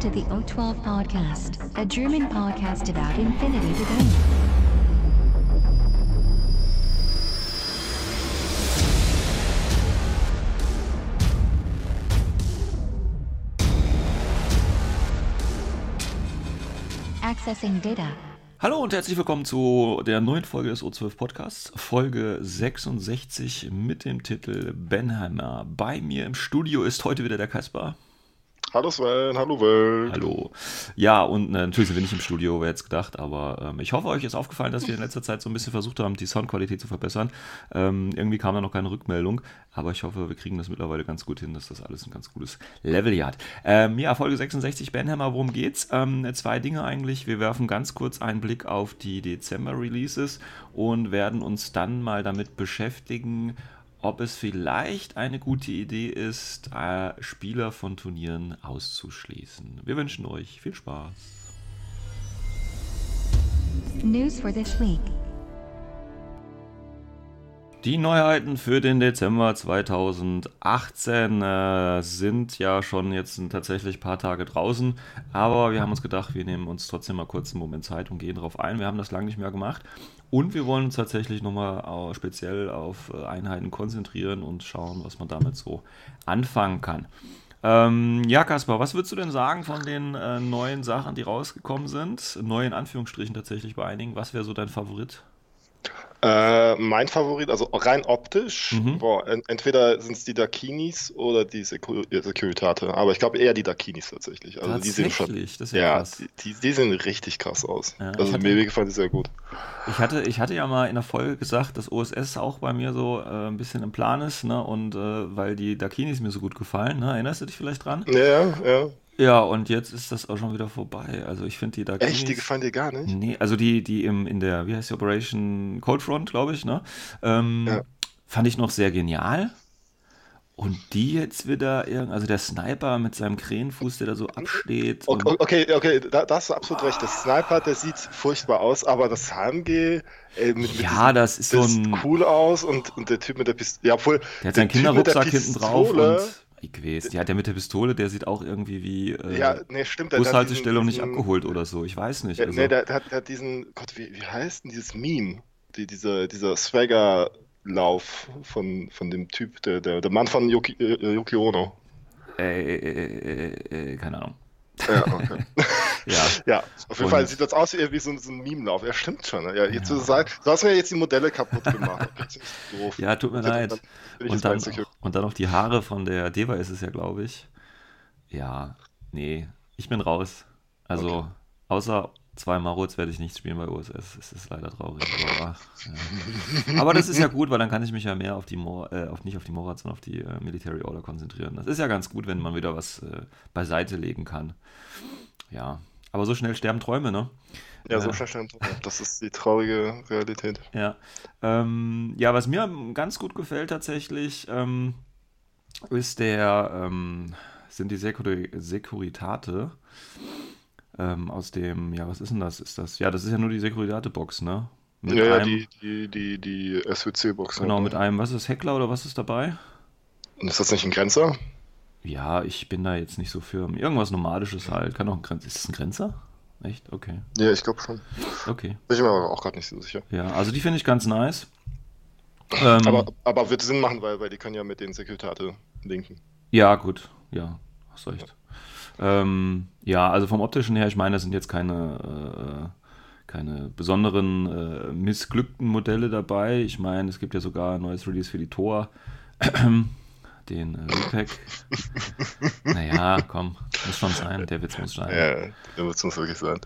To the O12 Podcast, a German podcast about infinity debate. Accessing data. Hallo und herzlich willkommen zu der neuen Folge des O12 Podcasts, Folge 66 mit dem Titel Benheimer. Bei mir im Studio ist heute wieder der Kaspar. Hallo Sven, hallo Welt. Hallo. Ja, und äh, natürlich sind wir nicht im Studio, wer jetzt gedacht, aber ähm, ich hoffe, euch ist aufgefallen, dass wir in letzter Zeit so ein bisschen versucht haben, die Soundqualität zu verbessern. Ähm, irgendwie kam da noch keine Rückmeldung, aber ich hoffe, wir kriegen das mittlerweile ganz gut hin, dass das alles ein ganz gutes Level hier hat. Ähm, ja, Folge 66, Benhammer, worum geht's? Ähm, zwei Dinge eigentlich. Wir werfen ganz kurz einen Blick auf die Dezember-Releases und werden uns dann mal damit beschäftigen, ob es vielleicht eine gute Idee ist, äh, Spieler von Turnieren auszuschließen. Wir wünschen euch viel Spaß. News for this week. Die Neuheiten für den Dezember 2018 äh, sind ja schon jetzt tatsächlich ein paar Tage draußen, aber wir haben uns gedacht, wir nehmen uns trotzdem mal kurz einen Moment Zeit und gehen darauf ein. Wir haben das lange nicht mehr gemacht und wir wollen uns tatsächlich nochmal speziell auf äh, Einheiten konzentrieren und schauen, was man damit so anfangen kann. Ähm, ja, Kaspar, was würdest du denn sagen von den äh, neuen Sachen, die rausgekommen sind? Neu in Anführungsstrichen tatsächlich bei einigen. Was wäre so dein Favorit? Äh, mein Favorit, also rein optisch, Mhm. boah, en entweder sind es die Dakinis oder die Secu äh, Securitate, aber ich glaube eher die Dakinis tatsächlich. Also die sehen schon, Tatsächlich, ja, die, die, die sehen richtig krass aus. Ja, also hatte- mir, mir gefallen die sehr gut. Ich hatte, ich hatte ja mal in der Folge gesagt, dass OSS auch bei mir so äh, ein bisschen im Plan ist, ne? Und äh, weil die Dakinis mir so gut gefallen, ne? Erinnerst du dich vielleicht dran? Ja, ja. Ja, und jetzt ist das auch schon wieder vorbei. Also ich finde die Dakinis. Echt, die gefallen dir gar nicht? Nee, also die, die im, in der, wie heißt die Operation Cold Front, glaube ich, ne? Ähm, Ja. Fand ich noch sehr genial. Und die jetzt wieder, also der Sniper mit seinem Krähenfuß, der da so absteht. Okay, okay, okay, da, da hast du absolut recht. Der Sniper, der sieht furchtbar aus, aber das HMG, ey, mit, mit Ja, diesem- das ist so ein. sieht cool aus und, und der Typ mit der Pistole, ja, obwohl, Der hat seinen mit Kinderrucksack hinten drauf und. Weiß, ja, der mit der Pistole, der sieht auch irgendwie wie äh, ja, nee, stimmt. Bushaltestelle und nicht diesen- abgeholt oder so. Ich weiß nicht. Der, Also, nee, der, der, hat, der hat diesen, Gott, wie, wie heißt denn dieses Meme? Die, dieser dieser Swagger-Lauf von, von dem Typ, der, der, der Mann von Yuki, äh, Yuki Ono. äh, äh, äh, äh, äh, keine Ahnung. Ja, okay. Ja, ja, auf jeden Und- Fall sieht das aus wie, wie so, ein- so ein Meme-Lauf. Ja, stimmt schon. Ne? Ja, jetzt Ja. Du, sagen, du hast mir jetzt die Modelle kaputt gemacht. Doof. ja, tut mir leid. dann Und dann, und dann noch die Haare von der Deva ist es ja, glaube ich. Ja, nee, ich bin raus. Also, Okay. außer zwei Marots werde ich nicht spielen bei OSS. Es ist leider traurig. Aber, ja. aber das ist ja gut, weil dann kann ich mich ja mehr auf die, Mor äh, auf, nicht auf die Morats, sondern auf die äh, Military Order konzentrieren. Das ist ja ganz gut, wenn man wieder was äh, beiseite legen kann. Ja, aber so schnell sterben Träume, ne? Ja, so äh, schnell stimmt. Das ist die traurige Realität. Ja, ähm, ja, was mir ganz gut gefällt tatsächlich, ähm, ist der, ähm, sind die Sekuri Securitate ähm, aus dem, ja, was ist denn das? Ist das? Ja, das ist ja nur die Securitate-Box, ne? Mit ja, ja, einem, die, die, die, die SWC-Box. genau, mit einem, was ist Heckler oder was ist dabei? Ist das nicht ein Grenzer? Ja, ich bin da jetzt nicht so firm. Irgendwas Nomadisches halt. Kann auch ein Grenzer. Ist das ein Grenzer? Echt? Okay. Ja, ich glaube schon. Okay. Bin ich mir aber auch gerade nicht so sicher. Ja, also die finde ich ganz nice. Ähm, Aber, aber wird Sinn machen, weil, weil die können ja mit den Sekretate linken. Ja, gut, ja, hast recht. Ähm, ja, also vom optischen her, ich meine, das sind jetzt keine, äh, keine besonderen äh, missglückten Modelle dabei. Ich meine, es gibt ja sogar ein neues Release für die Tor, den äh, Repack. naja, komm, muss schon sein, der Witz muss sein. Ja, wird es uns wirklich sein.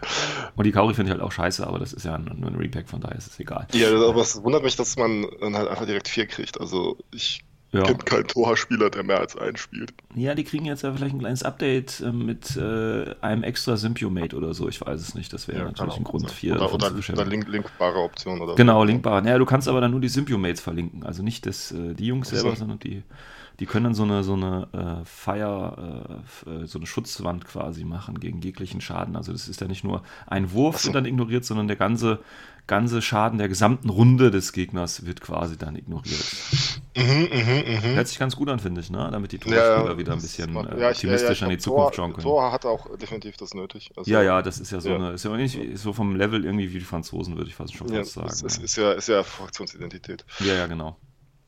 Und die Kauri finde ich halt auch scheiße, aber das ist ja nur ein Repack, von daher ist es egal. Ja, aber es wundert mich, dass man dann halt einfach direkt vier kriegt. Also ich Ja. kenne keinen Torspieler, der mehr als einen spielt. Ja, die kriegen jetzt ja vielleicht ein kleines Update äh, mit äh, einem extra Symbionate oder so. Ich weiß es nicht. Das wäre Ja, natürlich ein Grund, vier Oder, oder, oder link, linkbare Option oder Genau, so. linkbar. Naja, du kannst aber dann nur die Symbiomates verlinken. Also nicht das, äh, die Jungs Ach so. selber, sondern die, die können dann so eine, so eine äh, Fire, äh, äh, so eine Schutzwand quasi machen gegen jeglichen Schaden. Also das ist ja nicht nur ein Wurf, so. der dann ignoriert, sondern der ganze, ganze Schaden der gesamten Runde des Gegners wird quasi dann ignoriert. Mhm, mhm, mhm. Hört sich ganz gut an, finde ich, ne? damit die Ja, Torspieler wieder ein das bisschen macht- äh, ja, ich- optimistisch ja, an ja, die ich Zukunft schauen Tor, können. Tor hat auch definitiv das nötig. Also, Ja, ja, das ist ja so Ja. eine, ist ja nicht so vom Level irgendwie wie die Franzosen, würde ich fast schon Ja, fast sagen. es ne? ist ja, ist ja Fraktionsidentität. Ja, ja, genau.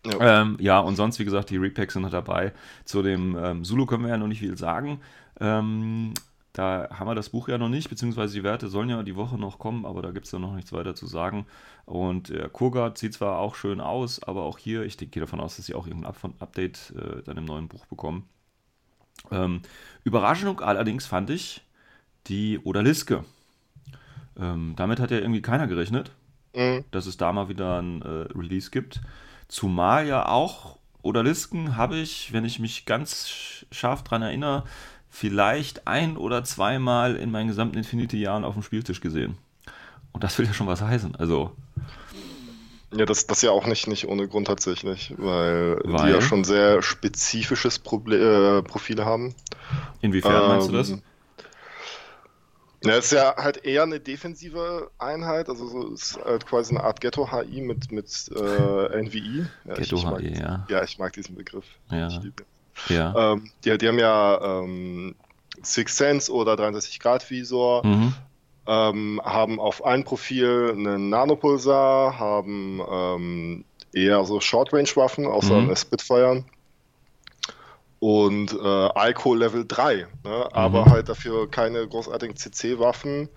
Ja. Ähm, ja, und sonst, wie gesagt, die Repacks sind noch dabei. Zu dem ähm, Zulu können wir ja noch nicht viel sagen. Ähm, da haben wir das Buch ja noch nicht, beziehungsweise die Werte sollen ja die Woche noch kommen, aber da gibt es ja noch nichts weiter zu sagen. Und äh, Kurgat sieht zwar auch schön aus, aber auch hier, ich gehe davon aus, dass sie auch irgendein Up Update äh, dann im neuen Buch bekommen. Ähm, Überraschung allerdings fand ich die Odaliske. Ähm, damit hat ja irgendwie keiner gerechnet Mhm. dass es da mal wieder ein äh, Release gibt. Zumal ja auch Odalisken habe ich, wenn ich mich ganz sch- scharf dran erinnere, vielleicht ein oder zweimal in meinen gesamten Infinity-Jahren auf dem Spieltisch gesehen. Und das will ja schon was heißen. Also, Ja, das, das ja auch nicht, nicht ohne Grund tatsächlich, weil, die Weil? ja schon sehr spezifisches Proble äh, Profil haben. inwiefern meinst du das? Ja, es ist ja halt eher eine defensive Einheit, also so ist halt quasi eine Art Ghetto-HI mit, mit äh, NVI. Ja, ich- Ghetto ich mag, HE, ja. Ja, ich mag diesen Begriff. Ja. Ja. Ähm, die, die haben ja ähm, Six Sense oder 63 Grad Visor, Mhm. ähm, haben auf ein Profil einen Nanopulsar, haben ähm, eher so Short-Range-Waffen, außer Mhm. Spitfire. Und äh, Alkohol Level 3, ne? aber Mhm. halt dafür keine großartigen CC-Waffen,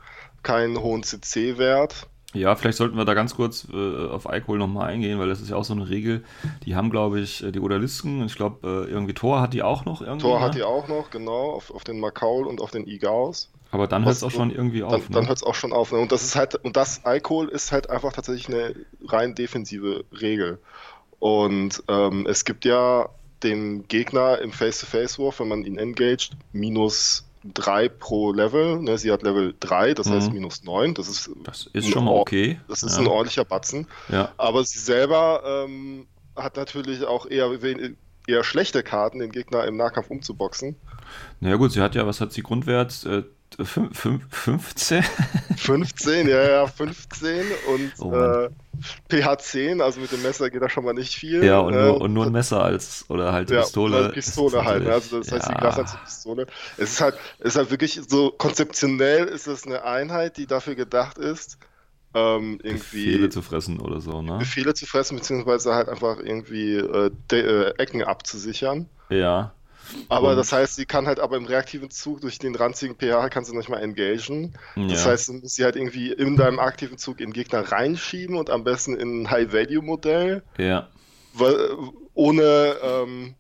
keinen hohen CC-Wert. Ja, vielleicht sollten wir da ganz kurz äh, auf Alkohol nochmal eingehen, weil das ist ja auch so eine Regel. Die haben, glaube ich, äh, die Odalisken. Ich glaube, äh, irgendwie Thor hat die auch noch irgendwie. Tor ne? hat die auch noch, genau, auf, auf den Makaul und auf den Igaus. Aber dann hört es auch schon irgendwie Dann, auf. dann ne? hört es auch schon auf. Ne? Und das ist halt, und das Alkohol ist halt einfach tatsächlich eine rein defensive Regel. Und ähm, es gibt ja den Gegner im Face-to-Face-Wurf, wenn man ihn engaged, minus 3 pro Level. Ne? Sie hat Level 3, das heißt Mhm. minus 9. Das ist, Das ist schon mal okay. das ist ja. ein ordentlicher Batzen. Ja. Aber sie selber ähm, hat natürlich auch eher, eher schlechte Karten, den Gegner im Nahkampf umzuboxen. Naja gut, sie hat ja, was hat sie Grundwert? Äh, fün- fün- 15? 15, ja, ja, 15 und Oh äh, pH 10, also mit dem Messer geht da schon mal nicht viel. ja, und äh, nur, und nur ein Messer als, oder halt ja, Pistole. oder Pistole ist halt, ne? also das heißt, die ja. Glas als Pistole. Es ist halt, es ist halt wirklich so, konzeptionell ist es eine Einheit, die dafür gedacht ist, ähm, irgendwie Befehle zu fressen oder so, ne? Befehle zu fressen, beziehungsweise halt einfach irgendwie äh, äh, Ecken abzusichern. Ja. Aber Und- das heißt, sie kann halt aber im reaktiven Zug durch den ranzigen pH kannst du nicht mal engagen. Das ja. heißt, du musst sie halt irgendwie in deinem aktiven Zug in den Gegner reinschieben und am besten in ein High-Value-Modell, ja. weil- ohne, ähm,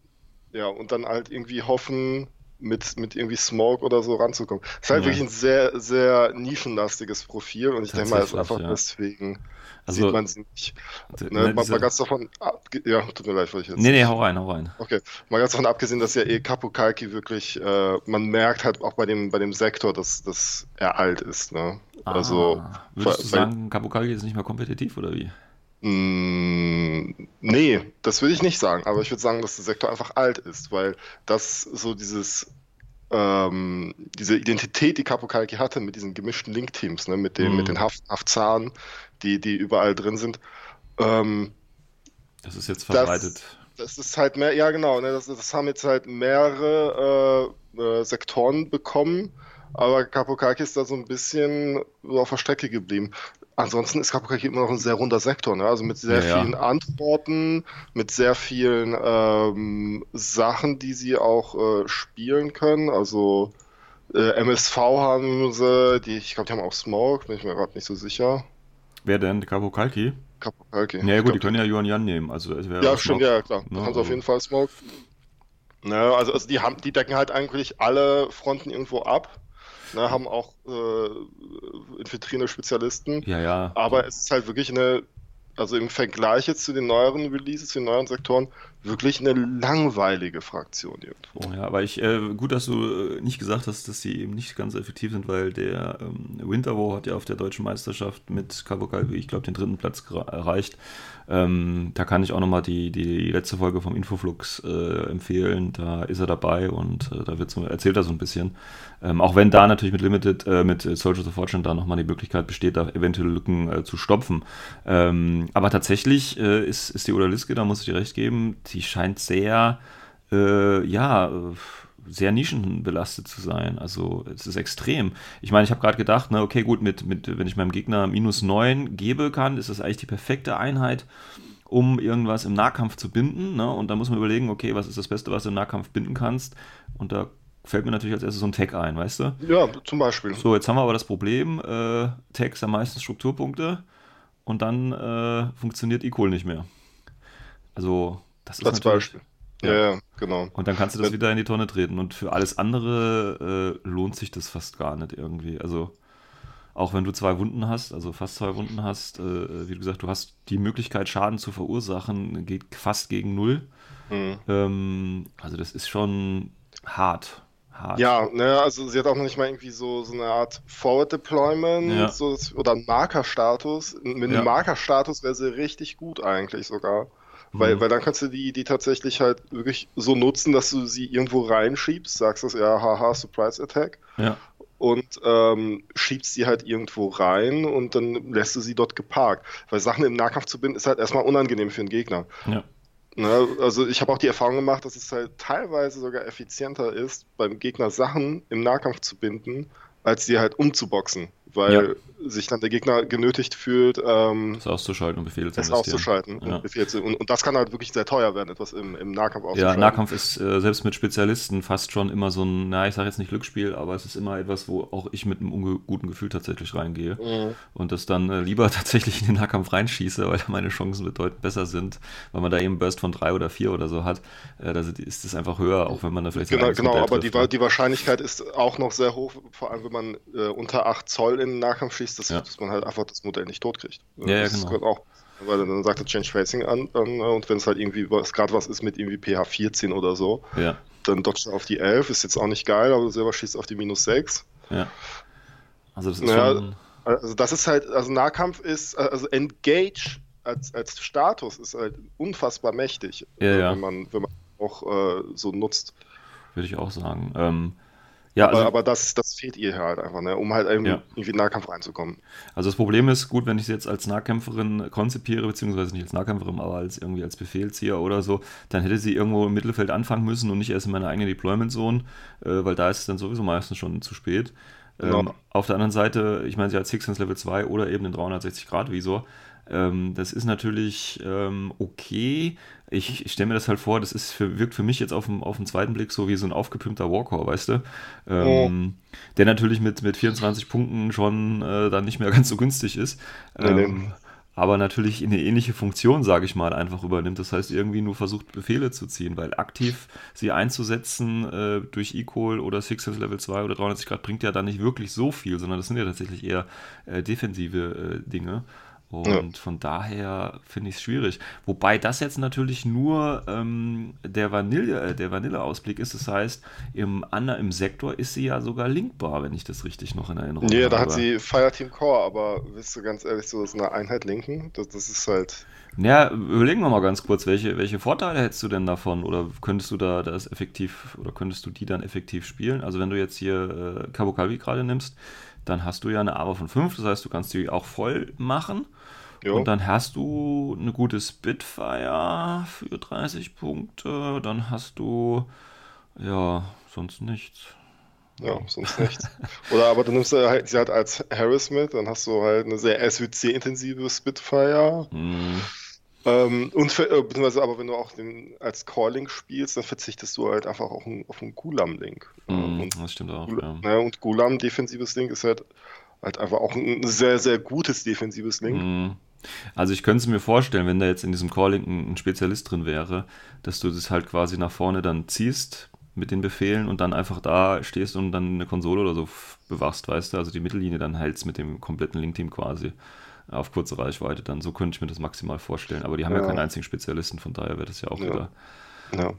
ja, und dann halt irgendwie hoffen, mit, mit irgendwie Smoke oder so ranzukommen. Das ist halt Ja. wirklich ein sehr, sehr nischenlastiges Profil und ich denke mal, es ist einfach ja. deswegen Also, sieht man sie nicht. ne, Ne? Mal, mal ganz davon ab, ja, tut mir leid, weil ich jetzt. nee, nee, hau rein, hau rein. Okay, mal ganz davon abgesehen, dass ja eh Kapukalki wirklich, äh, man merkt halt auch bei dem, bei dem Sektor, dass, dass er alt ist, ne? Also, Ah, würdest du sagen, Kapukagi ist nicht mehr kompetitiv oder wie? mh, nee, das würde ich nicht sagen, aber ich würde sagen, dass der Sektor einfach alt ist, weil das so dieses, ähm, diese Identität, die Kapukalki hatte mit diesen gemischten Link-Teams, ne? Mit den, Mhm. mit den Haft, Haftzahn, die, die überall drin sind, ähm, Das ist jetzt Das- verbreitet. Das ist halt mehr, ja genau, ne, das, das haben jetzt halt mehrere äh, äh, Sektoren bekommen, aber Kapokaki ist da so ein bisschen auf der Strecke geblieben. Ansonsten ist Kapokaki immer noch ein sehr runder Sektor, ne? also mit sehr Ja, ja. vielen Antworten, mit sehr vielen ähm, Sachen, die sie auch äh, spielen können. Also äh, MSV haben sie, die, ich glaube, die haben auch Smoke, bin ich mir gerade nicht so sicher. Wer denn? Kapukalki? Kapokaki. Ja, Ich gut, die können ja Yuan Yan nehmen. Also, es wäre Ja, stimmt, ja, klar. Ne, haben sie auf also- jeden Fall Smoke. Ne, also, also die haben, die decken halt eigentlich alle Fronten irgendwo ab. Ne, haben auch äh, infiltrierende Spezialisten. Ja, ja. Aber es ist halt wirklich eine, also im Vergleich jetzt zu den neueren Releases, zu den neueren Sektoren, wirklich eine langweilige Fraktion irgendwo. Ja, aber ich, äh, gut, dass du äh, nicht gesagt hast, dass die eben nicht ganz effektiv sind, weil der ähm, Winterwo hat ja auf der deutschen Meisterschaft mit Cabo Calvi, ich glaube, den dritten Platz erreicht. Ähm, da kann ich auch nochmal die, die letzte Folge vom Infoflux äh, empfehlen. Da ist er dabei und äh, da wird erzählt er so ein bisschen. Ähm, auch wenn da natürlich mit Limited, äh, mit Soldiers of Fortune da nochmal die Möglichkeit besteht, da eventuelle Lücken zu stopfen. Ähm, aber tatsächlich ist, ist die Odaliske, da muss ich dir recht geben, die scheint sehr, äh, ja, sehr nischenbelastet zu sein. Also es ist extrem. Ich meine, ich habe gerade gedacht, ne, okay, gut, mit, mit, wenn ich meinem Gegner minus 9 gebe kann, ist das eigentlich die perfekte Einheit, um irgendwas im Nahkampf zu binden. Ne? Und da muss man überlegen, okay, was ist das Beste, was du im Nahkampf binden kannst? Und da fällt mir natürlich als erstes so ein Tag ein, weißt du? Ja, zum Beispiel. So, jetzt haben wir aber das Problem, äh, Tags haben meistens Strukturpunkte und dann äh, funktioniert Equal nicht mehr. Also, das ist Als Beispiel. Ja, ja, genau. Und dann kannst du das wieder in die Tonne treten. Und für alles andere äh, lohnt sich das fast gar nicht irgendwie. Also, auch wenn du zwei Wunden hast, also fast zwei Wunden hast, äh, wie du gesagt, du hast die Möglichkeit, Schaden zu verursachen, geht fast gegen null. Mhm. Ähm, also, das ist schon hart. Hart. Ja, ne, also sie hat auch noch nicht mal irgendwie so, so eine Art Forward Deployment ja. so, oder Markerstatus. Mit einem ja. Markerstatus wäre sie richtig gut eigentlich sogar. Weil, mhm. weil dann kannst du die, die tatsächlich halt wirklich so nutzen, dass du sie irgendwo reinschiebst, sagst das ja, haha, Surprise Attack. Ja. Und ähm, schiebst sie halt irgendwo rein und dann lässt du sie dort geparkt. Weil Sachen im Nahkampf zu binden, ist halt erstmal unangenehm für einen Gegner. Ja. Ne, also ich habe auch die Erfahrung gemacht, dass es halt teilweise sogar effizienter ist, beim Gegner Sachen im Nahkampf zu binden, als sie halt umzuboxen weil ja. Sich dann der Gegner genötigt fühlt, ähm, das auszuschalten und Befehle zu investieren. auszuschalten ja. und, Befehle zu, und, und, das kann halt wirklich sehr teuer werden, etwas im, im Nahkampf auszuschalten. Ja, Nahkampf ist äh, selbst mit Spezialisten fast schon immer so ein, na, ich sage jetzt nicht Glücksspiel, aber es ist immer etwas, wo auch ich mit einem guten Gefühl tatsächlich reingehe mhm. und das dann äh, lieber tatsächlich in den Nahkampf reinschieße, weil da meine Chancen bedeutend besser sind, weil man da eben Burst von drei oder vier oder so hat, äh, da ist es einfach höher, auch wenn man da vielleicht Genau, genau aber die, ne? die Wahrscheinlichkeit ist auch noch sehr hoch, vor allem wenn man äh, unter 8 Zoll in den Nahkampf schießt, dass, ja. dass man halt einfach das Modell nicht totkriegt. Ja, ja, das genau. auch, weil dann sagt er Change Facing an, an und wenn es halt irgendwie was, gerade was ist mit irgendwie pH 14 oder so, ja. dann dodgt er auf die 11, ist jetzt auch nicht geil, aber selber schießt auf die minus 6. Ja. Also das ist naja, schon... Also das ist halt, also Nahkampf ist, also Engage als, als Status ist halt unfassbar mächtig, ja, ja. wenn man, wenn man auch äh, so nutzt. Würde ich auch sagen. Ähm, ja, aber, also, aber das, das fehlt ihr halt einfach, ne? um halt irgendwie, ja. irgendwie in Nahkampf reinzukommen. Also das Problem ist, gut, wenn ich sie jetzt als Nahkämpferin konzipiere, beziehungsweise nicht als Nahkämpferin, aber als irgendwie als Befehlzieher oder so, dann hätte sie irgendwo im Mittelfeld anfangen müssen und nicht erst in meiner eigenen Deployment-Zone, äh, weil da ist es dann sowieso meistens schon zu spät. Ähm, genau. Auf der anderen Seite, ich meine, sie hat Sixens Level 2 oder eben den 360-Grad-Visor. Ähm, das ist natürlich ähm, okay. Ich, ich stelle mir das halt vor, das ist für, wirkt für mich jetzt auf dem, auf dem zweiten Blick so wie so ein aufgepimpter Warcore, weißt du? Ähm, oh. Der natürlich mit, mit 24 Punkten schon äh, dann nicht mehr ganz so günstig ist. Nee, nee. Aber natürlich eine ähnliche Funktion, sage ich mal, einfach übernimmt. Das heißt, irgendwie nur versucht, Befehle zu ziehen, weil aktiv sie einzusetzen äh, durch Equal oder Sixes Level 2 oder 390 Grad bringt ja dann nicht wirklich so viel, sondern das sind ja tatsächlich eher äh, defensive äh, Dinge. Und ja. von daher finde ich es schwierig. Wobei das jetzt natürlich nur ähm, der Vanille, äh, der Vanille-Ausblick ist. Das heißt, im, im Sektor ist sie ja sogar linkbar, wenn ich das richtig noch in Erinnerung nee, habe. Ja, da hat sie Fireteam Core, aber willst du ganz ehrlich so eine Einheit linken? Das, das ist halt. Ja, überlegen wir mal ganz kurz, welche, welche Vorteile hättest du denn davon? Oder könntest du da das effektiv, oder könntest du die dann effektiv spielen? Also wenn du jetzt hier äh, Cabo Calvi gerade nimmst, dann hast du ja eine Aber von 5, das heißt, du kannst die auch voll machen. Jo. Und dann hast du eine gute Spitfire für 30 Punkte. Dann hast du, ja, sonst nichts. Ja, sonst nichts. Oder aber du nimmst halt, sie halt als Harris mit, dann hast du halt eine sehr SWC-intensive Spitfire. Mm. Ähm, und für, äh, beziehungsweise aber wenn du auch den als Core-Link spielst, dann verzichtest du halt einfach auch ein, auf einen Gulam-Link. Mm, das stimmt auch. Gulam, ja. Ja, und Gulam, defensives Link, ist halt, halt einfach auch ein sehr, sehr gutes defensives Link. Mm. Also ich könnte es mir vorstellen, wenn da jetzt in diesem Calling ein Spezialist drin wäre, dass du das halt quasi nach vorne dann ziehst mit den Befehlen und dann einfach da stehst und dann eine Konsole oder so bewachst, weißt du, also die Mittellinie dann hältst mit dem kompletten Link-Team quasi. auf kurze Reichweite dann. So könnte ich mir das maximal vorstellen. Aber die haben ja, ja keinen einzigen Spezialisten, von daher wird das ja auch ja. wieder. Ja.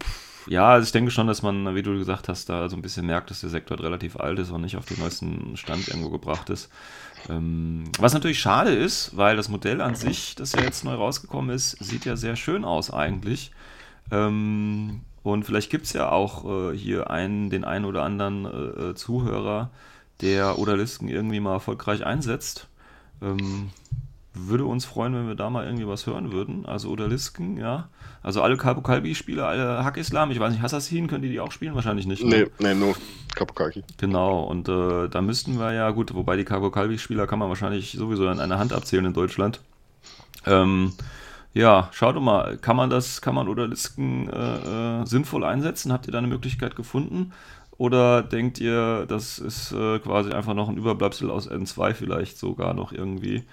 ja, also ich denke schon, dass man, wie du gesagt hast, da so ein bisschen merkt, dass der Sektor halt relativ alt ist und nicht auf den neuesten Stand irgendwo gebracht ist. Ähm, was natürlich schade ist, weil das Modell an sich, das ja jetzt neu rausgekommen ist, sieht ja sehr schön aus eigentlich. Ähm, und vielleicht gibt es ja auch äh, hier einen, den einen oder anderen äh, äh Zuhörer, der Odalisken irgendwie mal erfolgreich einsetzt. Würde uns freuen, wenn wir da mal irgendwie was hören würden. Also Odalisken, ja. Also alle Kabukalbi-Spieler, alle Hack-Islam, ich weiß nicht, Assassin, können die die auch spielen? Wahrscheinlich nicht. Ne? Nee, nee, nur Kabukalki. Genau, und äh, da müssten wir ja, gut, wobei die Kabukalbi-Spieler kann man wahrscheinlich sowieso an einer Hand abzählen in Deutschland. Ähm, ja, schaut doch mal, kann man das, kann man Odalisken äh, äh, sinnvoll einsetzen? Habt ihr da eine Möglichkeit gefunden? Oder denkt ihr, das ist äh, quasi einfach noch ein Überbleibsel aus N2 vielleicht sogar noch irgendwie?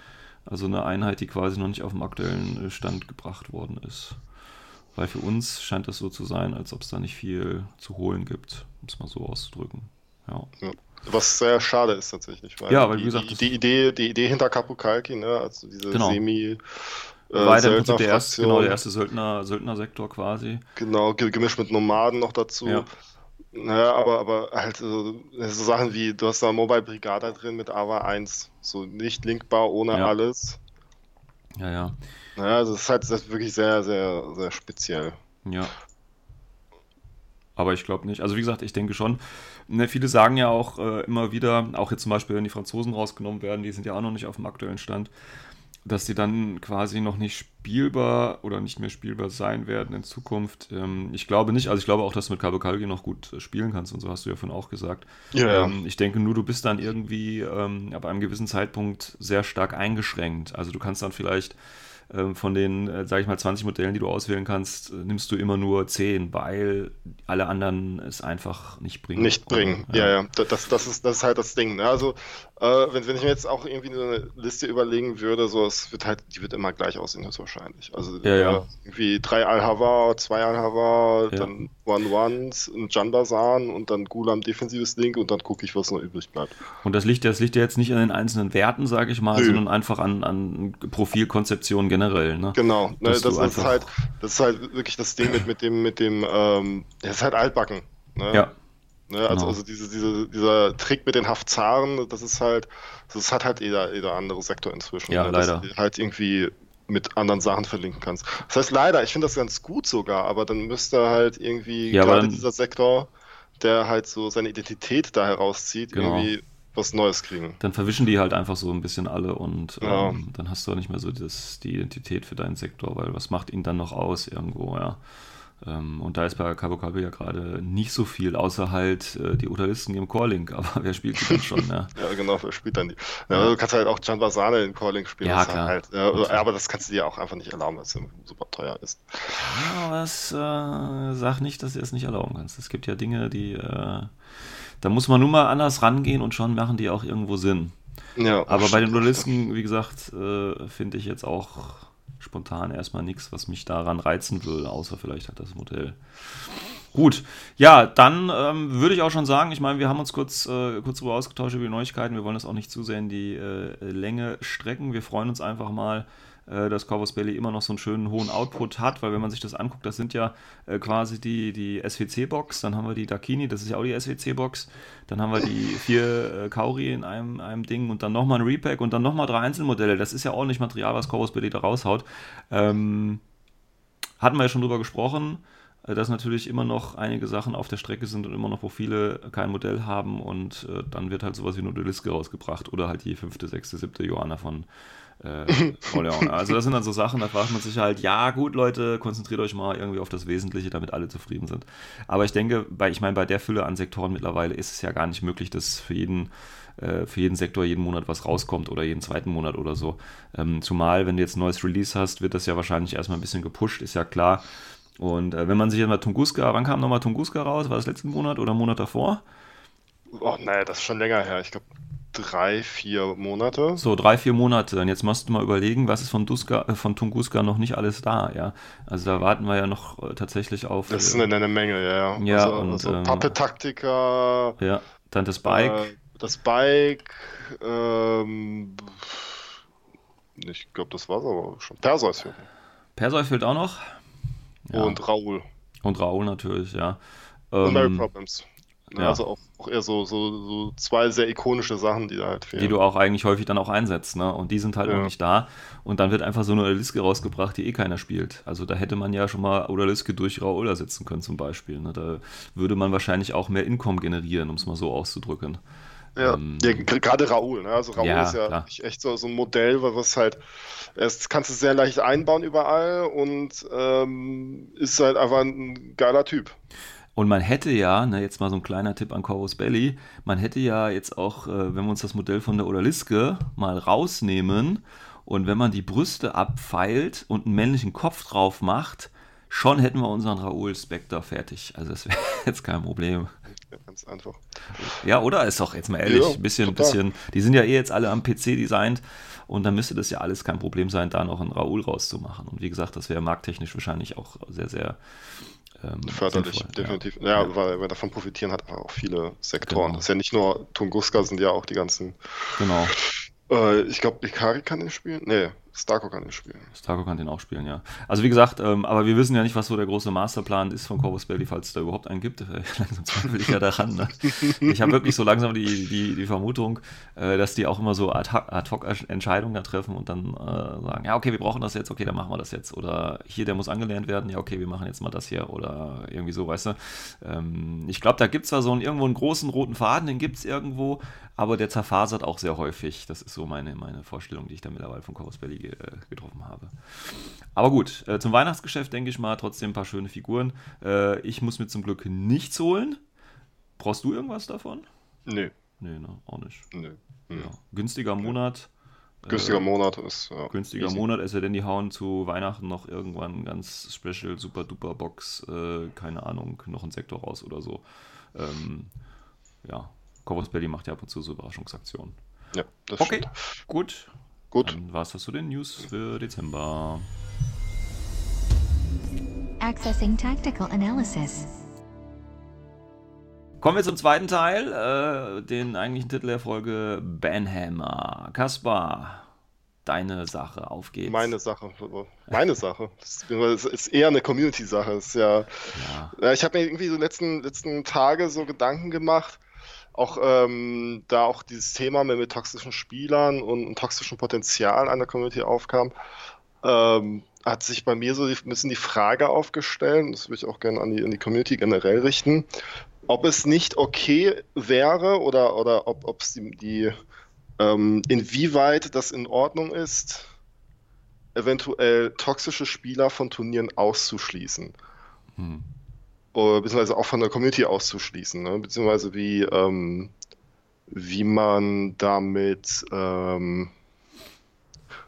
Also eine Einheit, die quasi noch nicht auf dem aktuellen äh, Stand gebracht worden ist. Weil für uns scheint das so zu sein, als ob es da nicht viel zu holen gibt, um es mal so auszudrücken. Ja. ja. Was sehr schade ist tatsächlich, weil, ja, weil die, wie gesagt, die, die, Idee, die Idee hinter Kapukalki, ne, also diese genau. Semi- äh, war der, der erste, genau, der erste Söldner, Söldnersektor quasi. Genau, gemischt mit Nomaden noch dazu. Ja. Naja, aber, aber halt so, so Sachen wie, du hast da Mobile Brigada drin mit AVA 1, so nicht linkbar ohne ja. alles. Ja, ja. Naja, also das ist halt das ist wirklich sehr, sehr, sehr speziell. Ja. Aber ich glaube nicht. Also wie gesagt, ich denke schon. Ne, viele sagen ja auch äh, immer wieder, auch jetzt zum Beispiel, wenn die Franzosen rausgenommen werden, die sind ja auch noch nicht auf dem aktuellen Stand dass die dann quasi noch nicht spielbar oder nicht mehr spielbar sein werden in Zukunft. Ähm, ich glaube nicht, also ich glaube auch, dass du mit Cabo Calgi noch gut äh, spielen kannst und so hast du ja vorhin auch gesagt. Ja, ähm, ich denke nur, du bist dann irgendwie ähm, ab einem gewissen Zeitpunkt sehr stark eingeschränkt. Also du kannst dann vielleicht ähm, von den, äh, sage ich mal, 20 Modellen, die du auswählen kannst, äh, nimmst du immer nur 10, weil alle anderen es einfach nicht bringen. Nicht bringen, ja, ja. ja. Das, das, ist, das ist halt das Ding. Ne? Also, äh, wenn, wenn ich mir jetzt auch irgendwie eine Liste überlegen würde, so, es wird halt, die wird immer gleich aussehen, höchstwahrscheinlich. Also, ja, ja. irgendwie drei Al-Hawa, zwei Al-Hawa, dann One-Ones, ein Janbasan und dann Gulam defensives Link und dann gucke ich, was noch übrig bleibt. Und das liegt, das liegt ja jetzt nicht an den einzelnen Werten, sage ich mal, Nö. sondern einfach an, an Profilkonzeption generell. Ne? Genau, ne, das, ist halt, das ist halt wirklich das Ding mit, mit dem, mit dem, ähm, das ist halt altbacken. Ne? Ja. Ne, also, genau. also diese, diese, dieser Trick mit den Haftzaren, das ist halt, das hat halt jeder, jeder andere Sektor inzwischen. Ja, ne? leider. Dass du halt irgendwie mit anderen Sachen verlinken kannst. Das heißt leider, ich finde das ganz gut sogar, aber dann müsste halt irgendwie ja, gerade dieser Sektor, der halt so seine Identität da herauszieht, genau. irgendwie was Neues kriegen. Dann verwischen die halt einfach so ein bisschen alle und ja. ähm, dann hast du auch nicht mehr so das, die Identität für deinen Sektor, weil was macht ihn dann noch aus irgendwo, ja. Ähm, und da ist bei Cabo Cabo ja gerade nicht so viel, außer halt äh, die Odalisten im Core-Link, aber wer spielt die dann schon, ja? ja, genau, wer spielt dann die? Ja, ja. Du kannst halt auch John Basane in Core-Link spielen. Ja, klar. Halt, ja, aber das kannst du dir auch einfach nicht erlauben, weil es super teuer ist. Ja, was äh, sag nicht, dass du es nicht erlauben kannst. Es gibt ja Dinge, die äh, da muss man nur mal anders rangehen und schon machen die auch irgendwo Sinn. Ja, aber bei den Duellisten, wie gesagt, äh, finde ich jetzt auch spontan erstmal nichts, was mich daran reizen würde, außer vielleicht hat das Modell. Gut, ja, dann ähm, würde ich auch schon sagen, ich meine, wir haben uns kurz, äh, kurz darüber ausgetauscht über die Neuigkeiten. Wir wollen das auch nicht zu sehr in die äh, Länge strecken. Wir freuen uns einfach mal, äh, dass Corvus Belly immer noch so einen schönen hohen Output hat, weil wenn man sich das anguckt, das sind ja äh, quasi die, die SWC-Box, dann haben wir die Dakini, das ist ja auch die SWC-Box, dann haben wir die vier äh, Kauri in einem, einem Ding und dann nochmal ein Repack und dann nochmal drei Einzelmodelle. Das ist ja ordentlich Material, was Corvus Belly da raushaut. Ähm, hatten wir ja schon drüber gesprochen äh, dass natürlich immer noch einige Sachen auf der Strecke sind und immer noch Profile kein Modell haben und äh, dann wird halt sowas wie eine Odeliske rausgebracht oder halt die fünfte, sechste, siebte Johanna von, äh, also das sind dann so Sachen, da fragt man sich halt, ja gut Leute, konzentriert euch mal irgendwie auf das Wesentliche, damit alle zufrieden sind. Aber ich denke, bei, ich meine, bei der Fülle an Sektoren mittlerweile ist es ja gar nicht möglich, dass für jeden äh, für jeden Sektor jeden Monat was rauskommt oder jeden zweiten Monat oder so. Ähm, zumal, wenn du jetzt ein neues Release hast, wird das ja wahrscheinlich erstmal ein bisschen gepusht, ist ja klar. Und äh, wenn man sich jetzt mal Tunguska, wann kam nochmal Tunguska raus? War das letzten Monat oder Monat davor? Oh, naja, das ist schon länger her. Ich glaube, drei, vier Monate. So, drei, vier Monate. Und jetzt musst du mal überlegen, was ist von, Duska, äh, von Tunguska noch nicht alles da, ja. Also da warten wir ja noch äh, tatsächlich auf. Das ist eine, eine Menge, ja. Ja, also, und. Also Pappe-Taktika. Ja, dann das Bike. Äh, das Bike, ähm, Ich glaube, das war es aber schon. Perseus fehlt. Perseus fehlt auch noch. Ja. Und Raoul. Und Raoul natürlich, ja. Und Mary ähm, Problems. Ja. Also auch, auch eher so, so, so, zwei sehr ikonische Sachen, die da halt fehlen. Die du auch eigentlich häufig dann auch einsetzt, ne? Und die sind halt ja. nicht da. Und dann wird einfach so eine Odaliske rausgebracht, die eh keiner spielt. Also da hätte man ja schon mal Odaliske durch Raoul ersetzen können zum Beispiel. Ne? Da würde man wahrscheinlich auch mehr Income generieren, um es mal so auszudrücken. Ja, ähm, ja gerade Raoul. Ne? Also Raoul ist ja echt so, so ein Modell, was halt, das kannst du sehr leicht einbauen überall und ähm, ist halt einfach ein geiler Typ. Und man hätte ja, ne, jetzt mal so ein kleiner Tipp an Corvus Belly, man hätte ja jetzt auch, äh, wenn wir uns das Modell von der Odaliske mal rausnehmen und wenn man die Brüste abfeilt und einen männlichen Kopf drauf macht, schon hätten wir unseren Raoul Spectre fertig. Also das wäre jetzt kein Problem. Ja, ganz einfach. Ja, oder? Ist doch jetzt mal ehrlich, ja, bisschen, bisschen, die sind ja eh jetzt alle am PC designt und dann müsste das ja alles kein Problem sein, da noch einen Raoul rauszumachen. Und wie gesagt, das wäre markttechnisch wahrscheinlich auch sehr, sehr ähm, förderlich, sinnvoll, definitiv. Ja, ja, weil, weil davon profitieren hat auch viele Sektoren. Genau. Das ist ja nicht nur Tunguska, sind ja auch die ganzen. Genau. Äh, ich glaube, Ikari kann den spielen. Nee, Starko kann den spielen. Starko kann den auch spielen, ja. Also wie gesagt, ähm, aber wir wissen ja nicht, was so der große Masterplan ist von Corvus Belli, falls es da überhaupt einen gibt. Langsam zweifle ich ja daran. Ne? Ich habe wirklich so langsam die, die, die Vermutung, äh, dass die auch immer so Ad-Hoc-Entscheidungen da treffen und dann äh, sagen, ja, okay, wir brauchen das jetzt, okay, dann machen wir das jetzt. Oder hier, der muss angelernt werden, ja, okay, wir machen jetzt mal das hier. Oder irgendwie so, weißt du. Ähm, ich glaube, da gibt es zwar so einen, irgendwo einen großen roten Faden, den gibt es irgendwo, aber der zerfasert auch sehr häufig. Das ist so meine, meine Vorstellung, die ich da mittlerweile von Corvus Belli ge äh, getroffen habe. Aber gut, äh, zum Weihnachtsgeschäft denke ich mal trotzdem ein paar schöne Figuren. Äh, ich muss mir zum Glück nichts holen. Brauchst du irgendwas davon? Nö. Nee, ne, auch nicht. Nö. Ja. Günstiger Monat. Günstiger Monat ist. Ja, günstiger easy. Monat, es sei denn, die hauen zu Weihnachten noch irgendwann ganz special, super duper Box, äh, keine Ahnung, noch ein Sektor raus oder so. Ähm, ja, Corvus Belly macht ja ab und zu so Überraschungsaktionen. Ja, das Okay, stimmt. gut. Gut. Dann war es das zu den News für Dezember. Accessing Tactical Analysis. Kommen wir zum zweiten Teil, äh, den eigentlichen Titel der Folge Banhammer. Kaspar, deine Sache, auf geht's. Meine Sache, meine Sache. Das ist eher eine Community-Sache. Ja, ja. Ich habe mir irgendwie so letzten letzten Tage so Gedanken gemacht auch ähm, da auch dieses Thema mit, mit toxischen Spielern und, und toxischen Potenzial an der Community aufkam, ähm, hat sich bei mir so ein bisschen die Frage aufgestellt, das würde ich auch gerne an die, an die Community generell richten, ob es nicht okay wäre oder, oder ob es die, die ähm, inwieweit das in Ordnung ist, eventuell toxische Spieler von Turnieren auszuschließen. Hm beziehungsweise auch von der Community auszuschließen, ne? beziehungsweise wie, ähm, wie man damit ähm,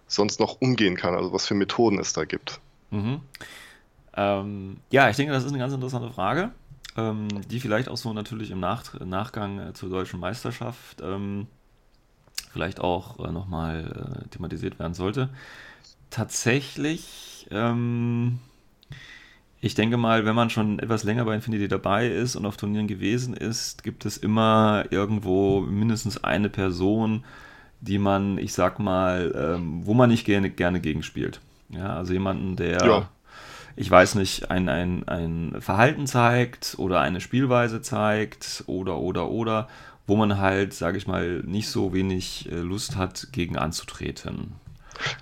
sonst noch umgehen kann, also was für Methoden es da gibt. Mhm. Ähm, ja, ich denke, das ist eine ganz interessante Frage, ähm, die vielleicht auch so natürlich im Nach Nachgang äh, zur deutschen Meisterschaft ähm, vielleicht auch äh, nochmal äh, thematisiert werden sollte. Tatsächlich ähm, ich denke mal, wenn man schon etwas länger bei Infinity dabei ist und auf Turnieren gewesen ist, gibt es immer irgendwo mindestens eine Person, die man, ich sag mal, ähm, wo man nicht gerne, gerne gegenspielt. Ja, also jemanden, der, ja. ich weiß nicht, ein, ein, ein Verhalten zeigt oder eine Spielweise zeigt oder, oder, oder, wo man halt, sage ich mal, nicht so wenig äh, Lust hat, gegen anzutreten.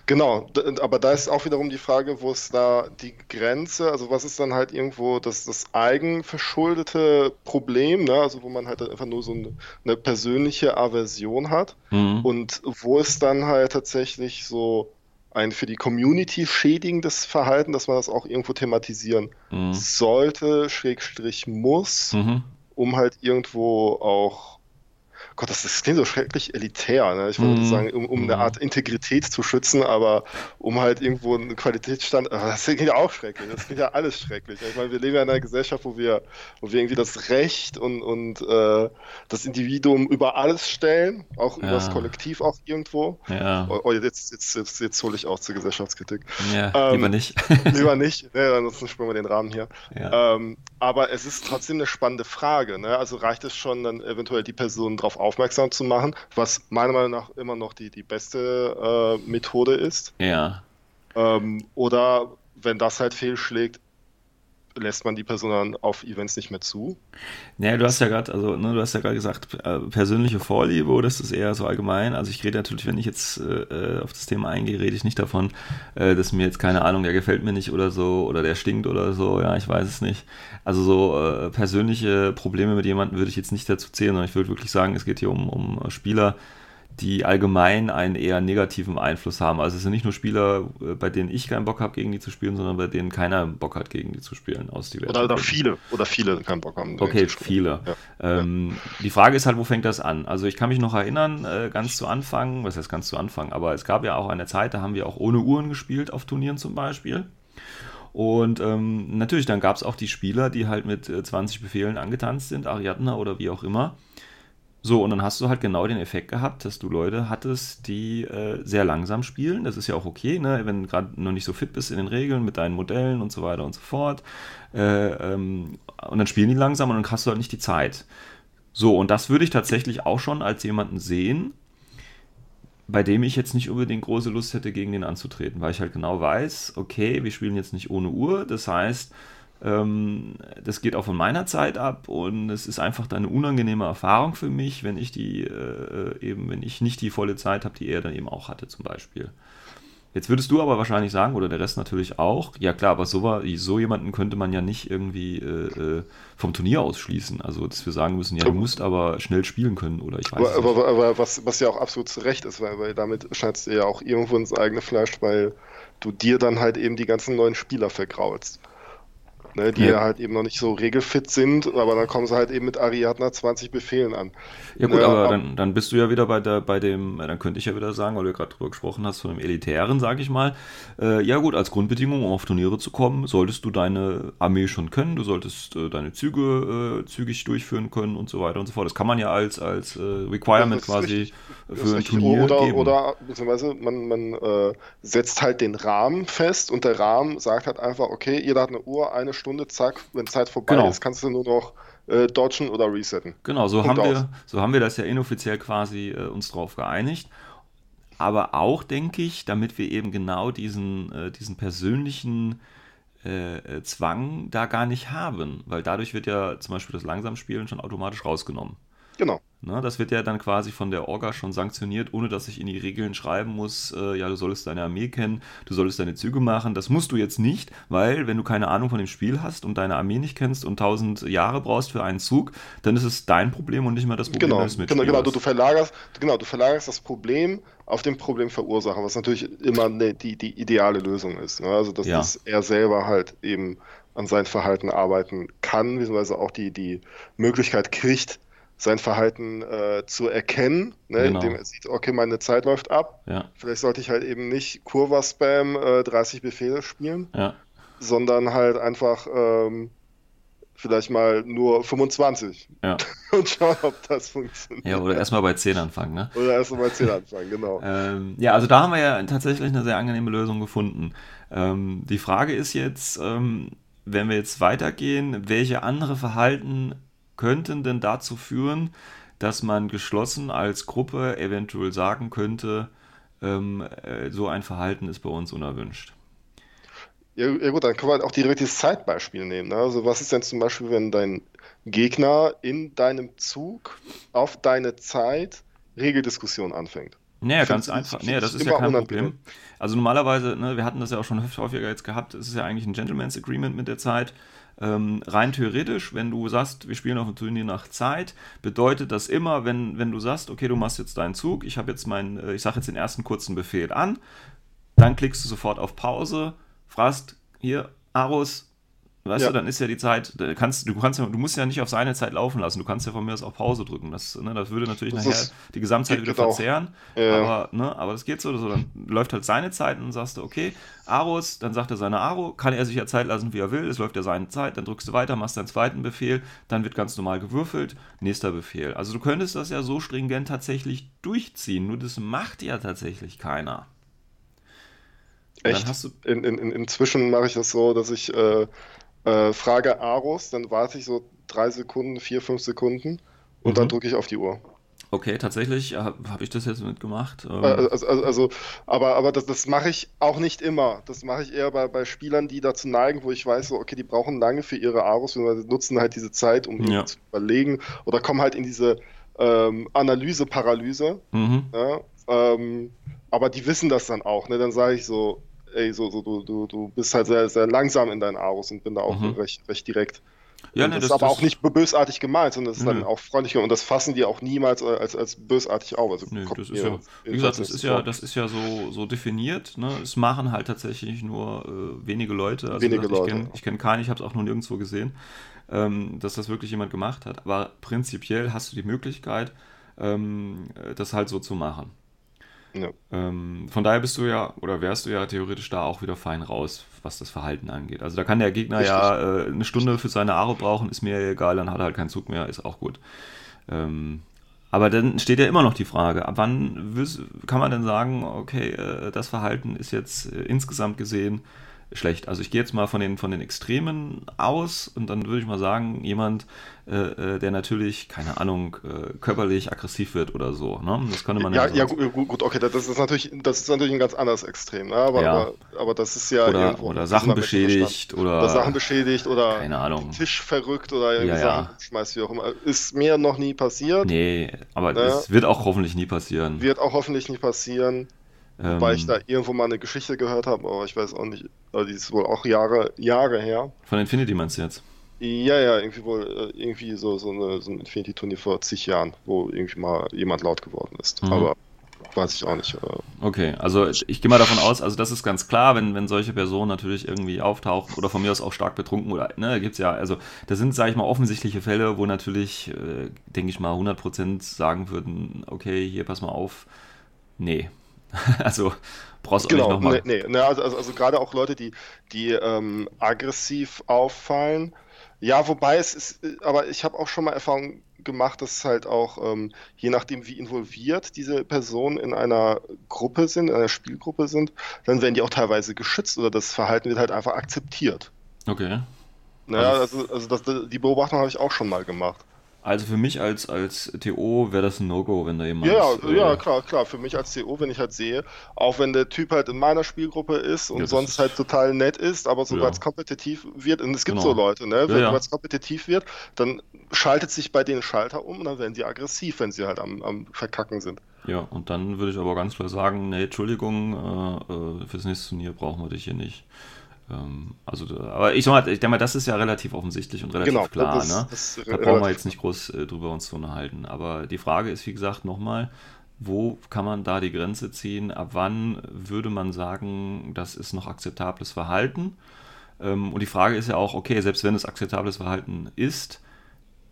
Genau, aber da ist auch wiederum die Frage, wo ist da die Grenze, also was ist dann halt irgendwo das, das eigenverschuldete Problem, ne? also wo man halt einfach nur so eine, eine persönliche Aversion hat mhm. und wo ist dann halt tatsächlich so ein für die Community schädigendes Verhalten, dass man das auch irgendwo thematisieren mhm. sollte, Schrägstrich muss, mhm. um halt irgendwo auch Gott, das, das klingt so schrecklich elitär. Ne? Ich würde mm. sagen, um, um mm. eine mhm. Art Integrität zu schützen, aber um halt irgendwo einen Qualitätsstand. Das klingt ja auch schrecklich. Das klingt ja alles schrecklich. Ich meine, wir leben ja in einer Gesellschaft, wo wir, wo wir irgendwie das Recht und, und äh, das Individuum über alles stellen, auch ja. über das Kollektiv auch irgendwo. Ja. Oh, oh, jetzt, jetzt, jetzt, jetzt hole ich auch zur Gesellschaftskritik. Ja, ähm, lieber nicht. lieber nicht, ne, ansonsten springen wir den Rahmen hier. Ja. Ähm, aber es ist trotzdem eine spannende Frage. Ne? Also reicht es schon, dann eventuell die Person darauf darauf aufmerksam zu machen, was meiner Meinung nach immer noch die, die beste äh, Methode ist. Ja. Ähm, oder wenn das halt fehlschlägt, lässt man die Person dann auf Events nicht mehr zu. Naja, du hast ja gerade, also ne, du hast ja gerade gesagt, äh, persönliche Vorliebe oder ist das eher so allgemein? Also ich rede natürlich, wenn ich jetzt äh, auf das Thema eingehe, rede ich nicht davon, äh, dass mir jetzt keine Ahnung, der gefällt mir nicht oder so oder der stinkt oder so, ja, ich weiß es nicht. Also so äh, persönliche Probleme mit jemandem würde ich jetzt nicht dazu zählen, sondern ich würde wirklich sagen, es geht hier um, um Spieler, die allgemein einen eher negativen Einfluss haben. Also es sind nicht nur Spieler, äh, bei denen ich keinen Bock habe, gegen die zu spielen, sondern bei denen keiner Bock hat, gegen die zu spielen aus diversen Oder, oder viele, oder viele keinen Bock haben. Okay, viele. Ja. Ähm, ja. Die Frage ist halt, wo fängt das an? Also ich kann mich noch erinnern, äh, ganz zu Anfang, was heißt ganz zu Anfang, aber es gab ja auch eine Zeit, da haben wir auch ohne Uhren gespielt, auf Turnieren zum Beispiel. Und ähm, natürlich, dann gab es auch die Spieler, die halt mit äh, 20 Befehlen angetanzt sind, Ariadna oder wie auch immer. So, und dann hast du halt genau den Effekt gehabt, dass du Leute hattest, die äh, sehr langsam spielen. Das ist ja auch okay, ne? wenn du gerade noch nicht so fit bist in den Regeln mit deinen Modellen und so weiter und so fort. Äh, ähm, und dann spielen die langsam und dann hast du halt nicht die Zeit. So, und das würde ich tatsächlich auch schon als jemanden sehen, bei dem ich jetzt nicht unbedingt große Lust hätte, gegen den anzutreten, weil ich halt genau weiß, okay, wir spielen jetzt nicht ohne Uhr. Das heißt, das geht auch von meiner Zeit ab und es ist einfach eine unangenehme Erfahrung für mich, wenn ich die äh, eben, wenn ich nicht die volle Zeit habe, die er dann eben auch hatte, zum Beispiel. Jetzt würdest du aber wahrscheinlich sagen, oder der Rest natürlich auch, ja klar, aber so, so jemanden könnte man ja nicht irgendwie äh, äh, vom Turnier ausschließen. Also, dass wir sagen müssen, ja, du musst aber schnell spielen können, oder ich weiß aber, aber, aber, was, was ja auch absolut zu Recht ist, weil, weil damit schneidest du ja auch irgendwo ins eigene Fleisch, weil du dir dann halt eben die ganzen neuen Spieler vergraulst ne, die ja. halt eben noch nicht so regelfit sind, aber dann kommen sie halt eben mit Ariadna 20 Befehlen an. Ja gut, ne, aber dann, dann bist du ja wieder bei, der, bei dem, dann könnte ich ja wieder sagen, weil du gerade drüber gesprochen hast, von dem Elitären, sage ich mal, äh, ja gut, als Grundbedingung, um auf Turniere zu kommen, solltest du deine Armee schon können, du solltest äh, deine Züge äh, zügig durchführen können und so weiter und so fort. Das kann man ja als, als äh, Requirement quasi richtig, für ein Turnier oder, geben. Oder beziehungsweise man, man äh, setzt halt den Rahmen fest und der Rahmen sagt halt einfach, okay, jeder hat eine Uhr, eine Stunde zack, wenn Zeit vorbei genau. ist, kannst du nur noch äh, dodgen oder resetten. Genau, so haben, wir, so haben wir das ja inoffiziell quasi äh, uns drauf geeinigt. Aber auch, denke ich, damit wir eben genau diesen, äh, diesen persönlichen äh, äh, Zwang da gar nicht haben. Weil dadurch wird ja zum Beispiel das Langsamspielen schon automatisch rausgenommen. Genau. Ne, das wird ja dann quasi von der Orga schon sanktioniert, ohne dass ich in die Regeln schreiben muss, äh, ja, du solltest deine Armee kennen, du solltest deine Züge machen. Das musst du jetzt nicht, weil wenn du keine Ahnung von dem Spiel hast und deine Armee nicht kennst und tausend Jahre brauchst für einen Zug, dann ist es dein Problem und nicht mehr das Problem genau, des Mitspielers. Genau, genau, du, du, verlagerst, genau, du verlagerst das Problem auf den Problemverursacher, was natürlich immer ne, die, die ideale Lösung ist. Ne? Also, dass ja. er selber halt eben an sein Verhalten arbeiten kann, beziehungsweise auch die, die Möglichkeit kriegt, sein Verhalten äh, zu erkennen, ne, genau. indem er sieht, okay, meine Zeit läuft ab. Ja. Vielleicht sollte ich halt eben nicht Kurva-Spam äh, 30 Befehle spielen, ja. sondern halt einfach ähm, vielleicht mal nur 25 ja. und schauen, ob das funktioniert. Ja, oder erstmal bei 10 anfangen, ne? Oder erstmal bei 10 anfangen, genau. ähm, ja, also da haben wir ja tatsächlich eine sehr angenehme Lösung gefunden. Ähm, die Frage ist jetzt, ähm, wenn wir jetzt weitergehen, welche andere Verhalten könnten denn dazu führen, dass man geschlossen als Gruppe eventuell sagen könnte, ähm, äh, so ein Verhalten ist bei uns unerwünscht. Ja, ja, gut, dann können wir auch direkt das Zeitbeispiel nehmen. Ne? Also was ist denn zum Beispiel, wenn dein Gegner in deinem Zug auf deine Zeit Regeldiskussion anfängt? Naja, ganz einfach. Naja, das ist ja kein Problem. Also normalerweise, ne, wir hatten das ja auch schon häufiger jetzt gehabt, es ist ja eigentlich ein Gentleman's Agreement mit der Zeit. Ähm, rein theoretisch, wenn du sagst, wir spielen auf dem Turnier nach Zeit, bedeutet das immer, wenn, wenn du sagst, okay, du machst jetzt deinen Zug, ich habe jetzt meinen, äh, ich sage jetzt den ersten kurzen Befehl an, dann klickst du sofort auf Pause, fragst hier, Arus, Weißt ja. du, dann ist ja die Zeit, kannst, du, kannst ja, du musst ja nicht auf seine Zeit laufen lassen, du kannst ja von mir aus auch Pause drücken. Das, ne, das würde natürlich das nachher die Gesamtzeit wieder genau. verzehren. Ja. Aber, ne, aber das geht so so. Dann läuft halt seine Zeit und dann sagst du, okay, Aros, dann sagt er seine Aro, kann er sich ja Zeit lassen, wie er will, es läuft ja seine Zeit, dann drückst du weiter, machst deinen zweiten Befehl, dann wird ganz normal gewürfelt, nächster Befehl. Also du könntest das ja so stringent tatsächlich durchziehen, nur das macht ja tatsächlich keiner. Echt? In, in, inzwischen mache ich das so, dass ich äh, äh, frage Aros, dann warte ich so drei Sekunden, vier, fünf Sekunden und mhm. dann drücke ich auf die Uhr. Okay, tatsächlich habe hab ich das jetzt mitgemacht. Ähm, Also, also, also, aber, aber das, das mache ich auch nicht immer. Das mache ich eher bei, bei Spielern, die dazu neigen, wo ich weiß, so, okay, die brauchen lange für ihre Aros, beziehungsweise nutzen halt diese Zeit, um Ja. zu überlegen oder kommen halt in diese ähm, Analyse-Paralyse. mhm. Ja? Ähm, aber die wissen das dann auch. Ne? Dann sage ich so, ey, so, so, du, du, du bist halt sehr, sehr langsam in deinen Aros und bin da auch Mhm. recht, recht direkt. Ja, und ne, das, das- ist aber das- auch nicht bösartig gemeint, sondern das ist Nö. dann auch freundlich und das fassen die auch niemals als, als bösartig auf. Also Nö, das ist ja, wie gesagt, das ist ja, das ist ja so, so definiert. Ne? Es machen halt tatsächlich nur äh, wenige Leute. Also Wenige gesagt, Leute, ich kenne ja. kenn keinen, ich habe es auch noch nirgendwo gesehen, ähm, dass das wirklich jemand gemacht hat. Aber prinzipiell hast du die Möglichkeit, ähm, äh, das halt so zu machen. Ja. Ähm, von daher bist du ja, oder wärst du ja theoretisch da auch wieder fein raus, was das Verhalten angeht. Also da kann der Gegner ja äh, eine Stunde für seine Aro brauchen, ist mir egal, dann hat er halt keinen Zug mehr, ist auch gut. Ähm, aber dann steht ja immer noch die Frage, ab wann kann man denn sagen, okay, äh, das Verhalten ist jetzt äh, insgesamt gesehen schlecht. Also ich gehe jetzt mal von den, von den Extremen aus und dann würde ich mal sagen, jemand, äh, äh, der natürlich, keine Ahnung, äh, körperlich aggressiv wird oder so. Ne? Das könnte man Ja, ja, ja, gut, gut, okay, das ist natürlich, das ist natürlich ein ganz anderes Extrem, ne? aber, Ja. aber, aber das ist ja oder, irgendwo oder Sachen beschädigt oder, Oder Sachen beschädigt oder keine Ahnung. Tisch verrückt oder irgendwie Ja, ja. Sachen schmeißt, wie auch immer. Ist mir noch nie passiert, Nee, aber Ne? das wird auch hoffentlich nie passieren. wird auch hoffentlich nicht passieren, Ähm, wobei ich da irgendwo mal eine Geschichte gehört habe, aber ich weiß auch nicht, aber die ist wohl auch Jahre, Jahre her. von Infinity meinst du jetzt? Ja, ja, irgendwie wohl, äh, irgendwie so, so, eine, so ein Infinity-Turnier vor zig Jahren, wo irgendwie mal jemand laut geworden ist. Mhm. Aber weiß ich auch nicht. Äh, Okay, also ich gehe mal davon aus, also das ist ganz klar, wenn, wenn solche Personen natürlich irgendwie auftauchen oder von mir aus auch stark betrunken oder, ne, gibt's ja, also das sind, sage ich mal, offensichtliche Fälle, wo natürlich, äh, denke ich mal, 100% sagen würden, okay, hier, pass mal auf, nee. also brauchst du auch Genau, nicht nochmal. nee, nee, ne, also, also, also gerade auch Leute, die, die ähm, aggressiv auffallen. Ja, wobei es ist, aber ich habe auch schon mal Erfahrung gemacht, dass halt auch, ähm, je nachdem, wie involviert diese Personen in einer Gruppe sind, in einer Spielgruppe sind, dann werden die auch teilweise geschützt oder das Verhalten wird halt einfach akzeptiert. Okay. Naja, Also- also, also das, die Beobachtung habe ich auch schon mal gemacht. Also für mich als, als TO wäre das ein No-Go, wenn da jemand. Ja, ja, äh, ja, klar, klar. Für mich als CO, wenn ich halt sehe, auch wenn der Typ halt in meiner Spielgruppe ist und Ja, sonst ist- halt total nett ist, aber sobald es Ja. kompetitiv wird, und es gibt Genau. so Leute, ne, wenn es kompetitiv wird, dann schaltet sich bei denen Schalter um und dann werden die aggressiv, wenn sie halt am, am Verkacken sind. Ja, und dann würde ich aber ganz klar sagen, nee, Entschuldigung, äh, äh, fürs nächste Turnier brauchen wir dich hier nicht. Ähm, also, aber ich mal, ich denke mal, das ist ja relativ offensichtlich und relativ Genau, klar, das- ne? das ist Da brauchen wir jetzt nicht groß äh, drüber uns zu unterhalten. Aber die Frage ist, wie gesagt, nochmal, wo kann man da die Grenze ziehen? Ab wann würde man sagen, das ist noch akzeptables Verhalten? Ähm, und die Frage ist ja auch, okay, selbst wenn es akzeptables Verhalten ist,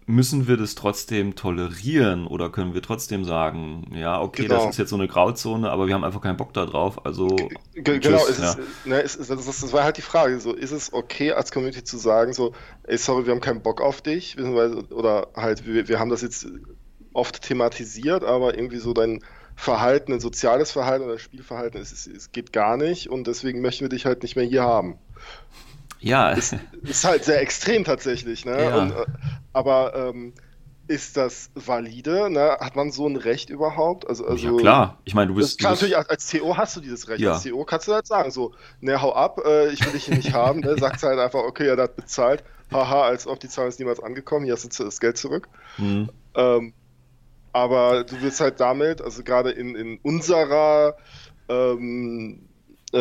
müssen wir das trotzdem tolerieren oder können wir trotzdem sagen, ja, okay, Genau. das ist jetzt so eine Grauzone, aber wir haben einfach keinen Bock da drauf, also tschüss, genau, es ja. ist, ne, ist, das, das war halt die Frage, so, ist es okay als Community zu sagen, so, ey, sorry, wir haben keinen Bock auf dich, oder halt, wir, wir haben das jetzt oft thematisiert, aber irgendwie so dein Verhalten, ein soziales Verhalten oder Spielverhalten, es, es, es geht gar nicht und deswegen möchten wir dich halt nicht mehr hier haben. Ja, Ist, ist halt sehr extrem tatsächlich, ne? Ja. Und, äh, aber ähm, ist das valide? Ne? Hat man so ein Recht überhaupt? Also, also ja klar. Ich meine, du das bist, du bist natürlich, als- CO hast du dieses Recht. Ja. Als CO kannst du halt sagen, so, ne, hau ab, äh, ich will dich hier nicht haben. Ne? Sagst halt einfach, okay, er hat bezahlt. Haha, als ob die Zahlung ist niemals angekommen, hier hast du das Geld zurück. Hm. Ähm, aber du wirst halt damit, also gerade in, in unserer ähm, äh,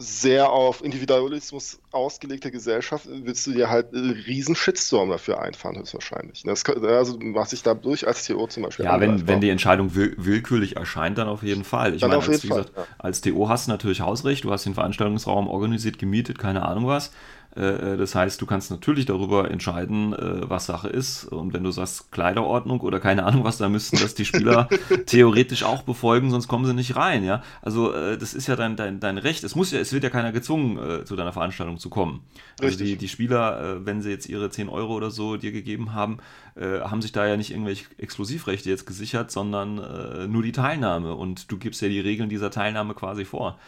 sehr auf Individualismus ausgelegte Gesellschaft, willst du dir halt einen riesen Shitstorm dafür einfahren, höchstwahrscheinlich. Das, kann- also du machst dich dadurch als TO zum Beispiel Ja, wenn, wenn die Entscheidung will, willkürlich erscheint, dann auf jeden Fall. Ich Dann meine, als, Fall, gesagt, ja. als TO hast du natürlich Hausrecht, du hast den Veranstaltungsraum organisiert, gemietet, keine Ahnung was. Äh, äh, Das heißt, du kannst natürlich darüber entscheiden, äh, was Sache ist. Und wenn du sagst Kleiderordnung oder keine Ahnung was, dann müssten das die Spieler theoretisch auch befolgen, sonst kommen sie nicht rein. Ja, also das ist ja dein, dein, dein Recht. Es muss ja, es wird ja keiner gezwungen, zu deiner Veranstaltung zu kommen. Also die, die Spieler, wenn sie jetzt ihre 10 Euro oder so dir gegeben haben, haben sich da ja nicht irgendwelche Exklusivrechte jetzt gesichert, sondern nur die Teilnahme. Und du gibst ja die Regeln dieser Teilnahme quasi vor.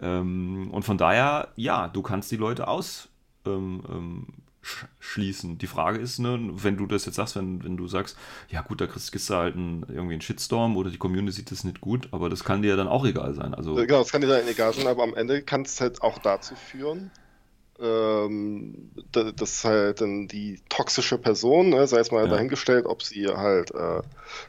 Ähm, und von daher, ja, du kannst die Leute aus ähm, ähm, schließen. Die Frage ist, ne, wenn du das jetzt sagst, wenn, wenn du sagst, ja gut, da kriegst, kriegst du halt einen, irgendwie einen Shitstorm oder die Community sieht das nicht gut, aber das kann dir ja dann auch egal sein. Also, genau, das kann dir dann egal sein, aber am Ende kann es halt auch dazu führen, ähm, dass halt dann die toxische Person, ne, sei es mal ja. dahingestellt, ob sie halt äh,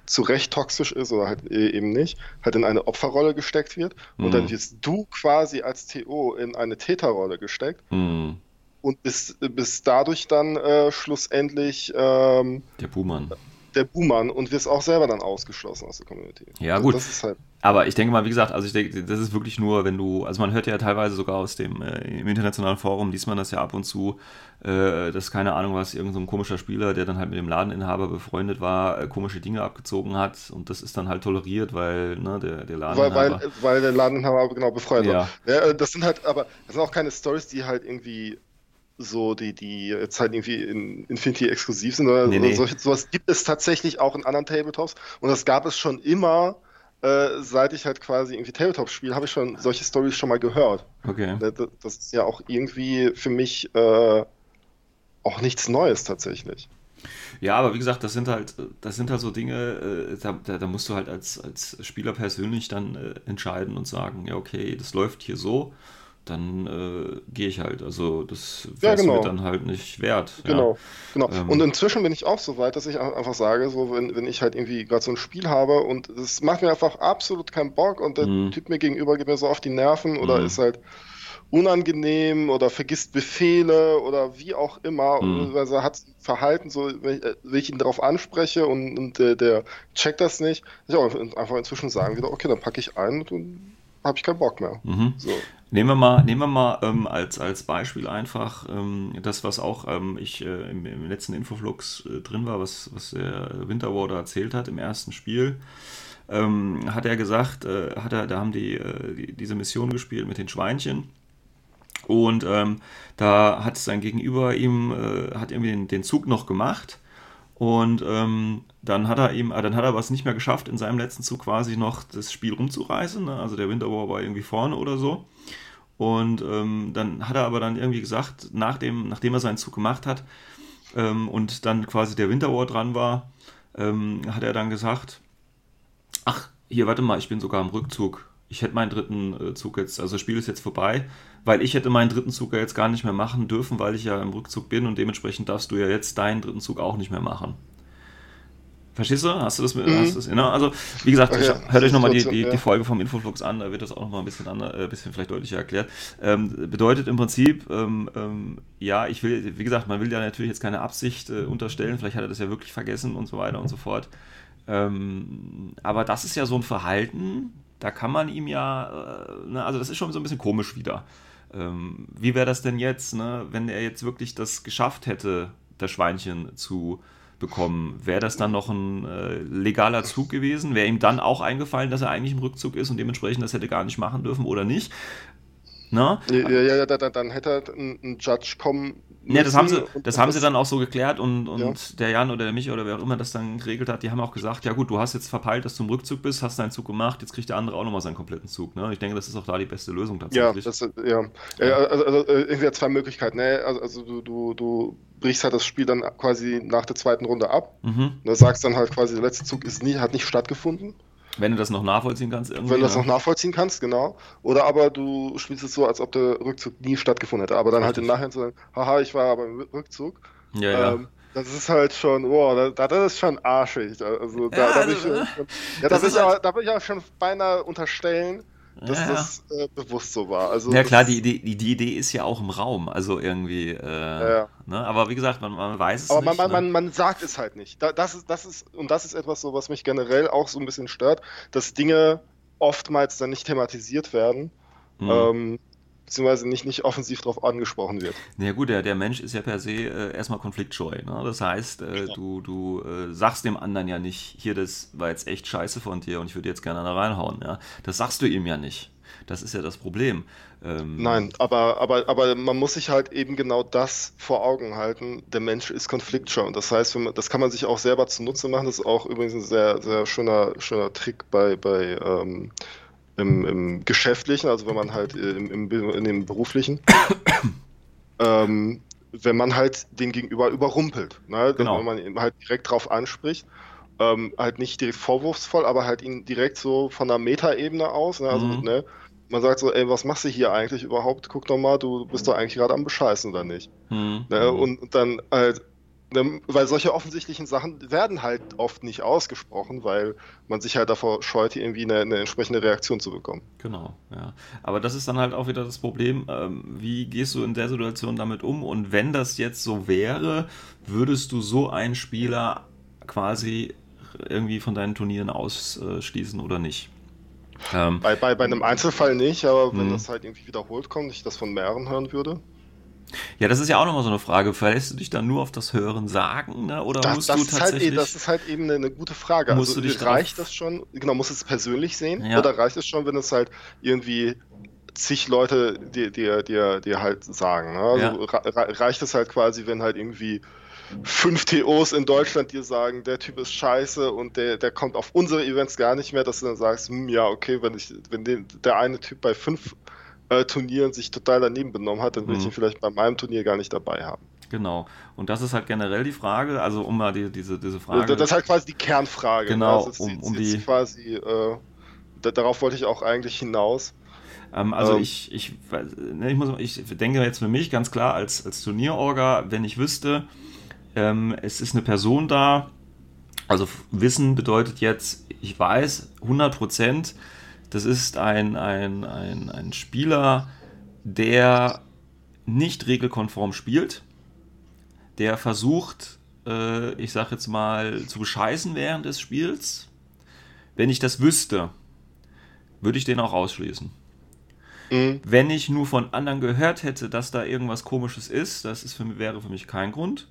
zu Recht toxisch ist oder halt e-, eben nicht, halt in eine Opferrolle gesteckt wird mhm. und dann wirst du quasi als TO in eine Täterrolle gesteckt mhm. Und bist, bist dadurch dann äh, schlussendlich ähm, der Buhmann der Buhmann und wirst auch selber dann ausgeschlossen aus der Community. Ja, also gut. Das ist halt aber ich denke mal, wie gesagt, also ich denke, das ist wirklich nur, wenn du, also man hört ja teilweise sogar aus dem äh, im internationalen Forum, liest man das ja ab und zu, äh, dass keine Ahnung was, irgendein so komischer Spieler, der dann halt mit dem Ladeninhaber befreundet war, äh, komische Dinge abgezogen hat und das ist dann halt toleriert, weil ne, der, der Ladeninhaber. Weil, weil, weil der Ladeninhaber genau befreundet ja. war. Ja, das sind halt, aber das sind auch keine Stories, die halt irgendwie so, die, die jetzt halt irgendwie in Infinity exklusiv sind oder, nee, nee. So, sowas gibt es tatsächlich auch in anderen Tabletops und das gab es schon immer, äh, seit ich halt quasi irgendwie Tabletop spiele, habe ich schon solche Stories schon mal gehört. Okay. Das, das ist ja auch irgendwie für mich äh, auch nichts Neues tatsächlich. Ja, aber wie gesagt, das sind halt, das sind halt so Dinge, äh, da, da, da, musst du halt als, als Spieler persönlich dann äh, entscheiden und sagen, ja, okay, das läuft hier so dann äh, gehe ich halt. Also das wäre ja, genau. mir dann halt nicht wert. Genau, ja. genau. Ähm, und inzwischen bin ich auch so weit, dass ich einfach sage, so wenn, wenn ich halt irgendwie gerade so ein Spiel habe und es macht mir einfach absolut keinen Bock und der mhm. Typ mir gegenüber geht mir so auf die Nerven oder mhm. ist halt unangenehm oder vergisst Befehle oder wie auch immer, mhm. also hat Verhalten, so wenn ich, wenn ich, ihn darauf anspreche und, und der, der, checkt das nicht, ich auch einfach inzwischen sagen wieder, okay, dann packe ich ein und habe ich keinen Bock mehr. Mhm. So. Nehmen wir mal, nehmen wir mal ähm, als, als Beispiel einfach ähm, das, was auch ähm, ich äh, im, im, letzten Infoflux äh, drin war, was, was der Winterwarder erzählt hat im ersten Spiel. Ähm, hat er gesagt, äh, hat er, da haben die, äh, die, diese Mission gespielt mit den Schweinchen. Und ähm, da hat sein Gegenüber ihm, äh, hat irgendwie den, den Zug noch gemacht und ähm, dann hat er ihm, äh, dann hat er was nicht mehr geschafft, in seinem letzten Zug quasi noch das Spiel rumzureißen. Ne? Also der Winterwar war irgendwie vorne oder so. Und ähm, dann hat er aber dann irgendwie gesagt, nachdem, nachdem er seinen Zug gemacht hat ähm, und dann quasi der Winterwar dran war, ähm, hat er dann gesagt, ach, hier, warte mal, ich bin sogar im Rückzug ich hätte meinen dritten äh, Zug jetzt, also das Spiel ist jetzt vorbei, weil ich hätte meinen dritten Zug ja jetzt gar nicht mehr machen dürfen, weil ich ja im Rückzug bin und dementsprechend darfst du ja jetzt deinen dritten Zug auch nicht mehr machen. Verstehst du? Hast du das mit? Mhm. Hast du das, ne? Also, wie gesagt, okay, ich, hört euch nochmal die, die, die, Folge vom Infoflux an, da wird das auch nochmal ein bisschen, ander, äh, bisschen vielleicht deutlicher erklärt. Ähm, bedeutet im Prinzip, ähm, ähm, ja, ich will, wie gesagt, man will ja natürlich jetzt keine Absicht äh, unterstellen, vielleicht hat er das ja wirklich vergessen und so weiter und so fort. Ähm, aber das ist ja so ein Verhalten, da kann man ihm ja, äh, ne, also das ist schon so ein bisschen komisch wieder. Ähm, wie wäre das denn jetzt, ne, wenn er jetzt wirklich das geschafft hätte, das Schweinchen zu bekommen? Wäre das dann noch ein äh, legaler Zug gewesen? Wäre ihm dann auch eingefallen, dass er eigentlich im Rückzug ist und dementsprechend das hätte gar nicht machen dürfen oder nicht? Ne? Ja, ja, ja dann, dann hätte ein, ein Judge kommen ja, das haben sie, das haben sie dann auch so geklärt und, und ja. der Jan oder der Michi oder wer auch immer das dann geregelt hat, die haben auch gesagt, ja gut, du hast jetzt verpeilt, dass du im Rückzug bist, hast deinen Zug gemacht, jetzt kriegt der andere auch nochmal seinen kompletten Zug. Ne? Ich denke, das ist auch da die beste Lösung tatsächlich. Ja, das, ja. ja. Also, also, äh, irgendwie zwei Möglichkeiten. Ne? Also, also du, du, du brichst halt das Spiel dann quasi nach der zweiten Runde ab. Mhm. Du sagst dann halt quasi, der letzte Zug ist nie, hat nicht stattgefunden. Wenn du das noch nachvollziehen kannst, irgendwie. Wenn du das noch nachvollziehen kannst, genau. Oder aber du spielst es so, als ob der Rückzug nie stattgefunden hätte. Aber dann Richtig. halt im Nachhinein zu sagen, haha, ich war aber im Rückzug. Ja, ja. Ähm, das ist halt schon, wow, das, das ist schon arschig. Also da, ja, da, will ich, ja, da, will ich halt, da will ich auch schon beinahe unterstellen, dass ja, das äh, bewusst so war. Also ja klar, die, die, die Idee ist ja auch im Raum, also irgendwie. Äh, ja. ne? Aber wie gesagt, man, man weiß es Aber nicht. Aber man, ne? man, man sagt es halt nicht. das, ist, das ist, und das ist etwas so, was mich generell auch so ein bisschen stört, dass Dinge oftmals dann nicht thematisiert werden. Mhm. Ähm, beziehungsweise nicht, nicht offensiv darauf angesprochen wird. Na ja, gut, der, der Mensch ist ja per se äh, erstmal konfliktscheu. Ne? Das heißt, äh, ja. du, du äh, sagst dem anderen ja nicht, hier, das war jetzt echt scheiße von dir und ich würde jetzt gerne da reinhauen. Ja? Das sagst du ihm ja nicht. Das ist ja das Problem. Ähm, Nein, aber, aber, aber man muss sich halt eben genau das vor Augen halten. Der Mensch ist konfliktscheu. Und das heißt, man, das kann man sich auch selber zunutze machen. Das ist auch übrigens ein sehr, sehr schöner, schöner Trick bei, bei ähm, im, im Geschäftlichen, also wenn man halt im, im, in dem Beruflichen. ähm, wenn man halt den Gegenüber überrumpelt. Ne? Genau. Wenn man ihn halt direkt drauf anspricht. Ähm, halt nicht direkt vorwurfsvoll, aber halt ihn direkt so von der Metaebene aus. Ne? Also, Mhm. ne? Man sagt so, ey, was machst du hier eigentlich überhaupt? Guck doch mal, du bist doch eigentlich gerade am Bescheißen oder nicht. Hm. Ne? Und, und dann halt, weil solche offensichtlichen Sachen werden halt oft nicht ausgesprochen, weil man sich halt davor scheut, irgendwie eine, eine entsprechende Reaktion zu bekommen. Genau, ja. Aber das ist dann halt auch wieder das Problem, ähm, wie gehst du in der Situation damit um? Und wenn das jetzt so wäre, würdest du so einen Spieler quasi irgendwie von deinen Turnieren ausschließen oder nicht? Ähm, Bei, bei, bei einem Einzelfall nicht, aber wenn Mhm. das halt irgendwie wiederholt kommt, ich das von mehreren hören würde. Ja, das ist ja auch nochmal so eine Frage. Verlässt du dich dann nur auf das Hören sagen, ne? oder Das, musst das, du ist halt, tatsächlich... eh- das ist halt eben eine, eine gute Frage. Musst also du dich reicht drauf- das schon, genau, muss es persönlich sehen? Ja. Oder reicht es schon, wenn es halt irgendwie zig Leute dir, dir, dir, dir halt sagen? Ne? Also Ja. reicht es halt quasi, wenn halt irgendwie fünf TOs in Deutschland dir sagen, der Typ ist scheiße und der, der kommt auf unsere Events gar nicht mehr, dass du dann sagst, hm, ja, okay, wenn ich, wenn den, der eine Typ bei fünf äh, Turnieren sich total daneben benommen hat, dann will ich Mhm. ihn vielleicht bei meinem Turnier gar nicht dabei haben. Genau. Und das ist halt generell die Frage, also um mal die, diese, diese Frage... Das ist halt quasi die Kernfrage. Genau, ne? Also es um- ist um die- quasi, äh, da, darauf wollte ich auch eigentlich hinaus. Ähm, also Ähm. ich, ich, ne, ich, muss, ich denke jetzt für mich ganz klar als, als Turnierorga, wenn ich wüsste, ähm, es ist eine Person da, also Wissen bedeutet jetzt, ich weiß 100%, das ist ein, ein, ein, ein Spieler, der nicht regelkonform spielt, der versucht, äh, ich sag jetzt mal, zu bescheißen während des Spiels. Wenn ich das wüsste, würde ich den auch ausschließen. Mhm. Wenn ich nur von anderen gehört hätte, dass da irgendwas Komisches ist, das ist für, wäre für mich kein Grund.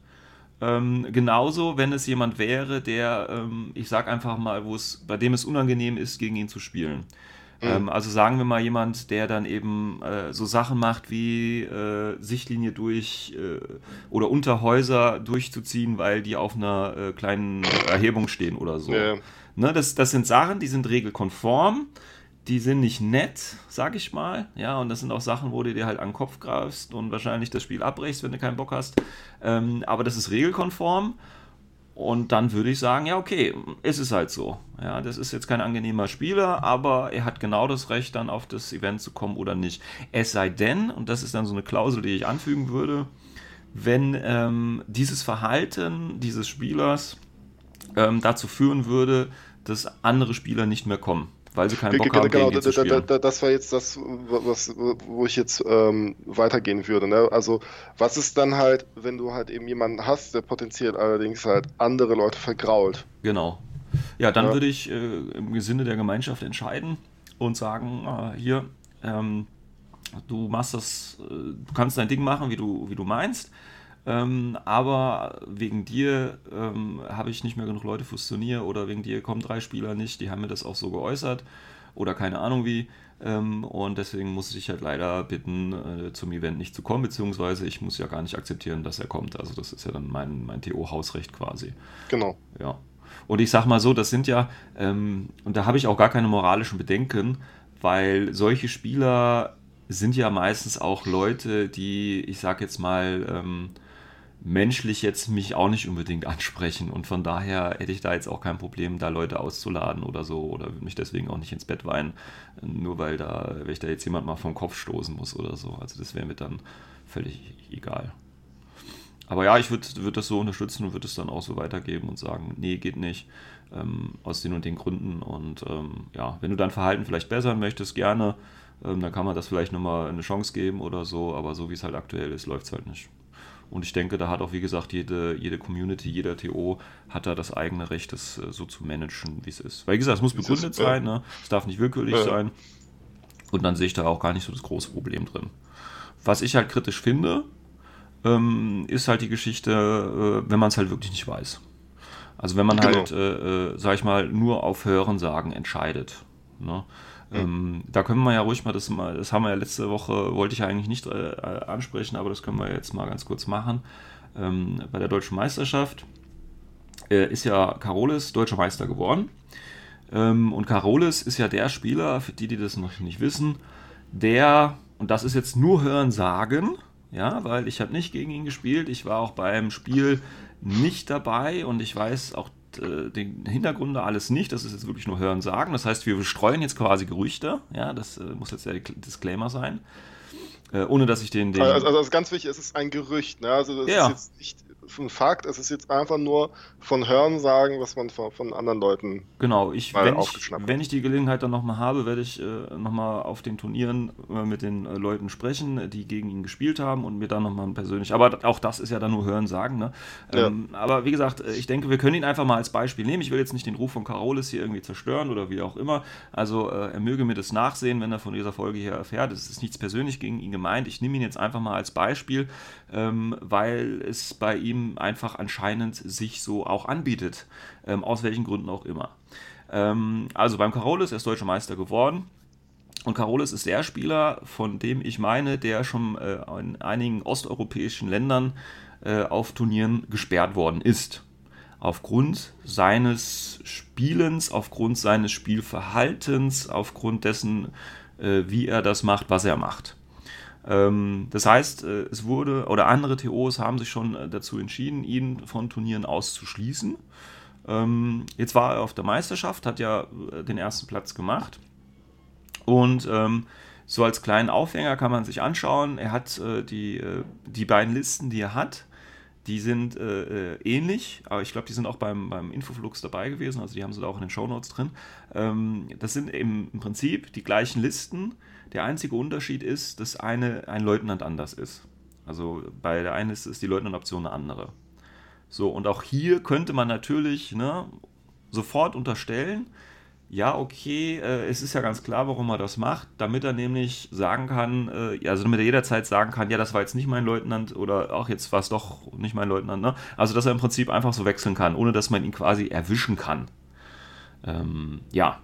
Ähm, genauso, wenn es jemand wäre, der, ähm, ich sag einfach mal, wo es, bei dem es unangenehm ist, gegen ihn zu spielen. Ähm, also sagen wir mal jemand, der dann eben äh, so Sachen macht wie äh, Sichtlinie durch äh, oder unter Häuser durchzuziehen, weil die auf einer äh, kleinen Erhebung stehen oder so. Ja. Ne, das, das sind Sachen, die sind regelkonform, die sind nicht nett, sag ich mal. Ja, und das sind auch Sachen, wo du dir halt an den Kopf greifst und wahrscheinlich das Spiel abbrichst, wenn du keinen Bock hast. Ähm, aber das ist regelkonform. Und dann würde ich sagen, ja, okay, es ist halt so. Ja, das ist jetzt kein angenehmer Spieler, aber er hat genau das Recht, dann auf das Event zu kommen oder nicht. Es sei denn, und das ist dann so eine Klausel, die ich anfügen würde, wenn ähm, dieses Verhalten dieses Spielers ähm, dazu führen würde, dass andere Spieler nicht mehr kommen, weil sie keinen Bock haben, Genau, gegen zu spielen. da, das war jetzt das, was, wo ich jetzt ähm, weitergehen würde. Ne? Also, was ist dann halt, wenn du halt eben jemanden hast, der potenziell allerdings halt andere Leute vergrault? Genau. Ja, dann Ja. würde ich äh, im Sinne der Gemeinschaft entscheiden und sagen, äh, hier, ähm, du machst das, äh, du kannst dein Ding machen, wie du, wie du meinst, ähm, aber wegen dir ähm, habe ich nicht mehr genug Leute fürs Turnier oder wegen dir kommen drei Spieler nicht, die haben mir das auch so geäußert oder keine Ahnung wie. Ähm, und deswegen muss ich halt leider bitten, äh, zum Event nicht zu kommen, beziehungsweise ich muss ja gar nicht akzeptieren, dass er kommt. Also das ist ja dann mein, mein TO-Hausrecht quasi. Genau. Ja. Und ich sag mal so, das sind ja, ähm, und da habe ich auch gar keine moralischen Bedenken, weil solche Spieler sind ja meistens auch Leute, die, ich sag jetzt mal, ähm, menschlich jetzt mich auch nicht unbedingt ansprechen. Und von daher hätte ich da jetzt auch kein Problem, da Leute auszuladen oder so oder würde mich deswegen auch nicht ins Bett weinen, nur weil da, wenn ich da jetzt jemand mal vom Kopf stoßen muss oder so. Also das wäre mir dann völlig egal. Aber ja, ich würde würd das so unterstützen und würde es dann auch so weitergeben und sagen, nee, geht nicht, ähm, aus den und den Gründen. Und ähm, ja, wenn du dein Verhalten vielleicht bessern möchtest, gerne, ähm, dann kann man das vielleicht nochmal eine Chance geben oder so, aber so wie es halt aktuell ist, läuft es halt nicht. Und ich denke, da hat auch, wie gesagt, jede, jede Community, jeder TO hat da das eigene Recht, das äh, so zu managen, wie es ist. Weil, wie gesagt, es muss begründet ist, sein, ne? es darf nicht willkürlich Ja. sein. Und dann sehe ich da auch gar nicht so das große Problem drin. Was ich halt kritisch finde, ähm, ist halt die Geschichte, äh, wenn man es halt wirklich nicht weiß. Also wenn man Genau. halt, äh, äh, sag ich mal, nur auf Hören sagen entscheidet. Ne? Ähm, da können wir ja ruhig mal das mal, das haben wir ja letzte Woche, wollte ich ja eigentlich nicht äh, ansprechen, aber das können wir jetzt mal ganz kurz machen. Ähm, bei der deutschen Meisterschaft äh, ist ja Carolis deutscher Meister geworden. Ähm, und Carolis ist ja der Spieler, für die, die das noch nicht wissen, der, und das ist jetzt nur Hören sagen, ja, weil ich habe nicht gegen ihn gespielt. Ich war auch beim Spiel nicht dabei und ich weiß auch äh, den Hintergrund da alles nicht. Das ist jetzt wirklich nur Hören sagen. Das heißt, wir streuen jetzt quasi Gerüchte. Ja, das äh, muss jetzt der Disclaimer sein. Äh, ohne dass ich den. den also, also, ist ganz wichtig, es ist ein Gerücht. Ne? Also das Ja. ist jetzt nicht ein Fakt, es ist jetzt einfach nur von Hören sagen, was man von, von anderen Leuten. Genau, ich, mal wenn, ich, aufgeschnappt wenn ich die Gelegenheit dann nochmal habe, werde ich äh, nochmal auf den Turnieren äh, mit den äh, Leuten sprechen, die gegen ihn gespielt haben und mir dann nochmal persönlich. Aber auch das ist ja dann nur Hören sagen. Ne? Ähm, Aber wie gesagt, äh, ich denke, wir können ihn einfach mal als Beispiel nehmen. Ich will jetzt nicht den Ruf von Carolis hier irgendwie zerstören oder wie auch immer. Also äh, er möge mir das nachsehen, wenn er von dieser Folge hier erfährt. Es ist nichts persönlich gegen ihn gemeint. Ich nehme ihn jetzt einfach mal als Beispiel, ähm, weil es bei ihm einfach anscheinend sich so auch anbietet. Ähm, aus welchen Gründen auch immer. Ähm, also beim Carolis, er ist deutscher Meister geworden. Und Carolis ist der Spieler, von dem ich meine, der schon äh, in einigen osteuropäischen Ländern äh, auf Turnieren gesperrt worden ist. Aufgrund seines Spielens, aufgrund seines Spielverhaltens, aufgrund dessen, äh, wie er das macht, was er macht. Ähm, das heißt, äh, es wurde, oder andere TOs haben sich schon äh, dazu entschieden, ihn von Turnieren auszuschließen. Ähm, jetzt war er auf der Meisterschaft, hat ja äh, den ersten Platz gemacht. Und ähm, so als kleinen Aufhänger kann man sich anschauen, er hat die, die beiden Listen, die er hat, die sind äh, äh, ähnlich, aber ich glaube, die sind auch beim, beim Infoflux dabei gewesen, also die haben sie da auch in den Shownotes drin. Das sind im Prinzip die gleichen Listen. Der einzige Unterschied ist, dass eine ein Leutnant anders ist. Also bei der einen Liste ist die Leutnant-Option eine andere. So, und auch hier könnte man natürlich ne, sofort unterstellen, ja, okay, äh, es ist ja ganz klar, warum er das macht, damit er nämlich sagen kann, äh, also damit er jederzeit sagen kann, ja, das war jetzt nicht mein Leutnant oder auch jetzt war es doch nicht mein Leutnant, ne? Also, dass er im Prinzip einfach so wechseln kann, ohne dass man ihn quasi erwischen kann. Ähm, ja.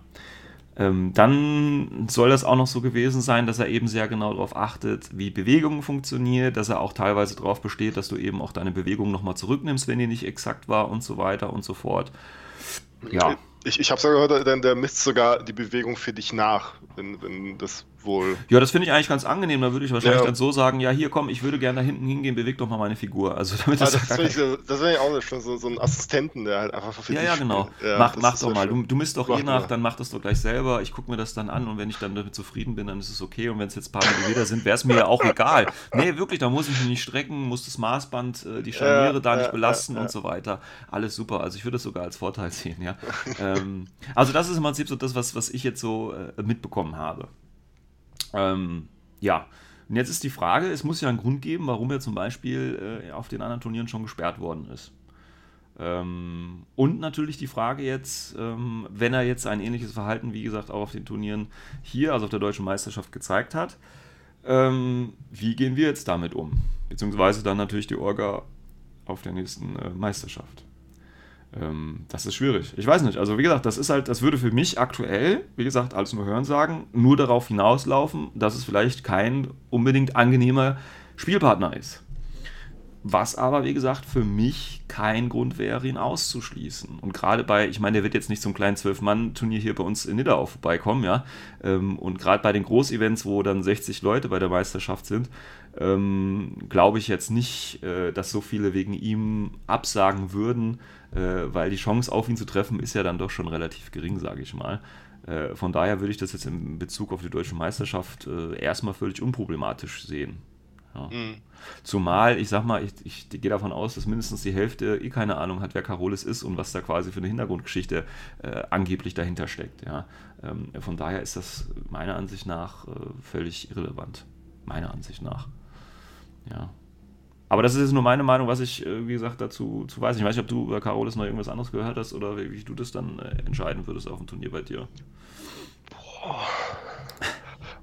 Ähm, dann soll das auch noch so gewesen sein, dass er eben sehr genau darauf achtet, wie Bewegung funktioniert, dass er auch teilweise darauf besteht, dass du eben auch deine Bewegung nochmal zurücknimmst, wenn die nicht exakt war und so weiter und so fort. Ja. Ich, ich habe sogar gehört, der, der misst sogar die Bewegung für dich nach, wenn, wenn das wohl. Ja, das finde ich eigentlich ganz angenehm. Da würde ich wahrscheinlich Ja. dann so sagen, ja, hier komm, ich würde gerne da hinten hingehen, beweg doch mal meine Figur. Also damit Ah, das, das gar finde ich, das find ich auch nicht schön, so, so einen Assistenten, der halt einfach für ja, ja, genau. Ja, mach das mach doch mal. Du, du misst doch Mach je nach, mal. dann mach das doch gleich selber. Ich gucke mir das dann an und wenn ich dann damit zufrieden bin, dann ist es okay. Und wenn es jetzt ein paar Millimeter sind, wäre es mir ja auch egal. Nee, wirklich, da muss ich mich nicht strecken, muss das Maßband, äh, die Scharniere Ja, da nicht ja, belasten ja, und ja. so weiter. Alles super. Also ich würde das sogar als Vorteil sehen, ja. ähm, also das ist im Prinzip so das, was, was ich jetzt so äh, mitbekommen habe. Ähm, ja, und jetzt ist die Frage, es muss ja einen Grund geben, warum er zum Beispiel äh, auf den anderen Turnieren schon gesperrt worden ist. Ähm, und natürlich die Frage jetzt, ähm, wenn er jetzt ein ähnliches Verhalten, wie gesagt, auch auf den Turnieren hier, also auf der deutschen Meisterschaft gezeigt hat, ähm, wie gehen wir jetzt damit um? Beziehungsweise dann natürlich die Orga auf der nächsten äh, Meisterschaft. Ähm, das ist schwierig. Ich weiß nicht. Also wie gesagt, das ist halt, das würde für mich aktuell, wie gesagt, alles nur hören sagen, nur darauf hinauslaufen, dass es vielleicht kein unbedingt angenehmer Spielpartner ist. Was aber, wie gesagt, für mich kein Grund wäre, ihn auszuschließen. Und gerade bei, ich meine, der wird jetzt nicht zum kleinen Zwölf-Mann-Turnier hier bei uns in Nidau vorbeikommen, ja. Ähm, Und gerade bei den Großevents, wo dann 60 Leute bei der Meisterschaft sind, ähm, glaube ich jetzt nicht, äh, dass so viele wegen ihm absagen würden, äh, weil die Chance auf ihn zu treffen ist ja dann doch schon relativ gering, sage ich mal. Äh, Von daher würde ich das jetzt in Bezug auf die deutsche Meisterschaft äh, erstmal völlig unproblematisch sehen. Ja. Mhm. Zumal, ich sag mal, ich, ich gehe davon aus, dass mindestens die Hälfte eh keine Ahnung hat, wer Carolis ist und was da quasi für eine Hintergrundgeschichte äh, angeblich dahinter steckt. Ja. Ähm, von daher ist das meiner Ansicht nach äh, völlig irrelevant. Meiner Ansicht nach. Ja. Aber das ist jetzt nur meine Meinung, was ich, äh, wie gesagt, dazu zu weiß. Ich weiß nicht, ob du über Carolis noch irgendwas anderes gehört hast oder wie, wie du das dann äh, entscheiden würdest auf dem Turnier bei dir.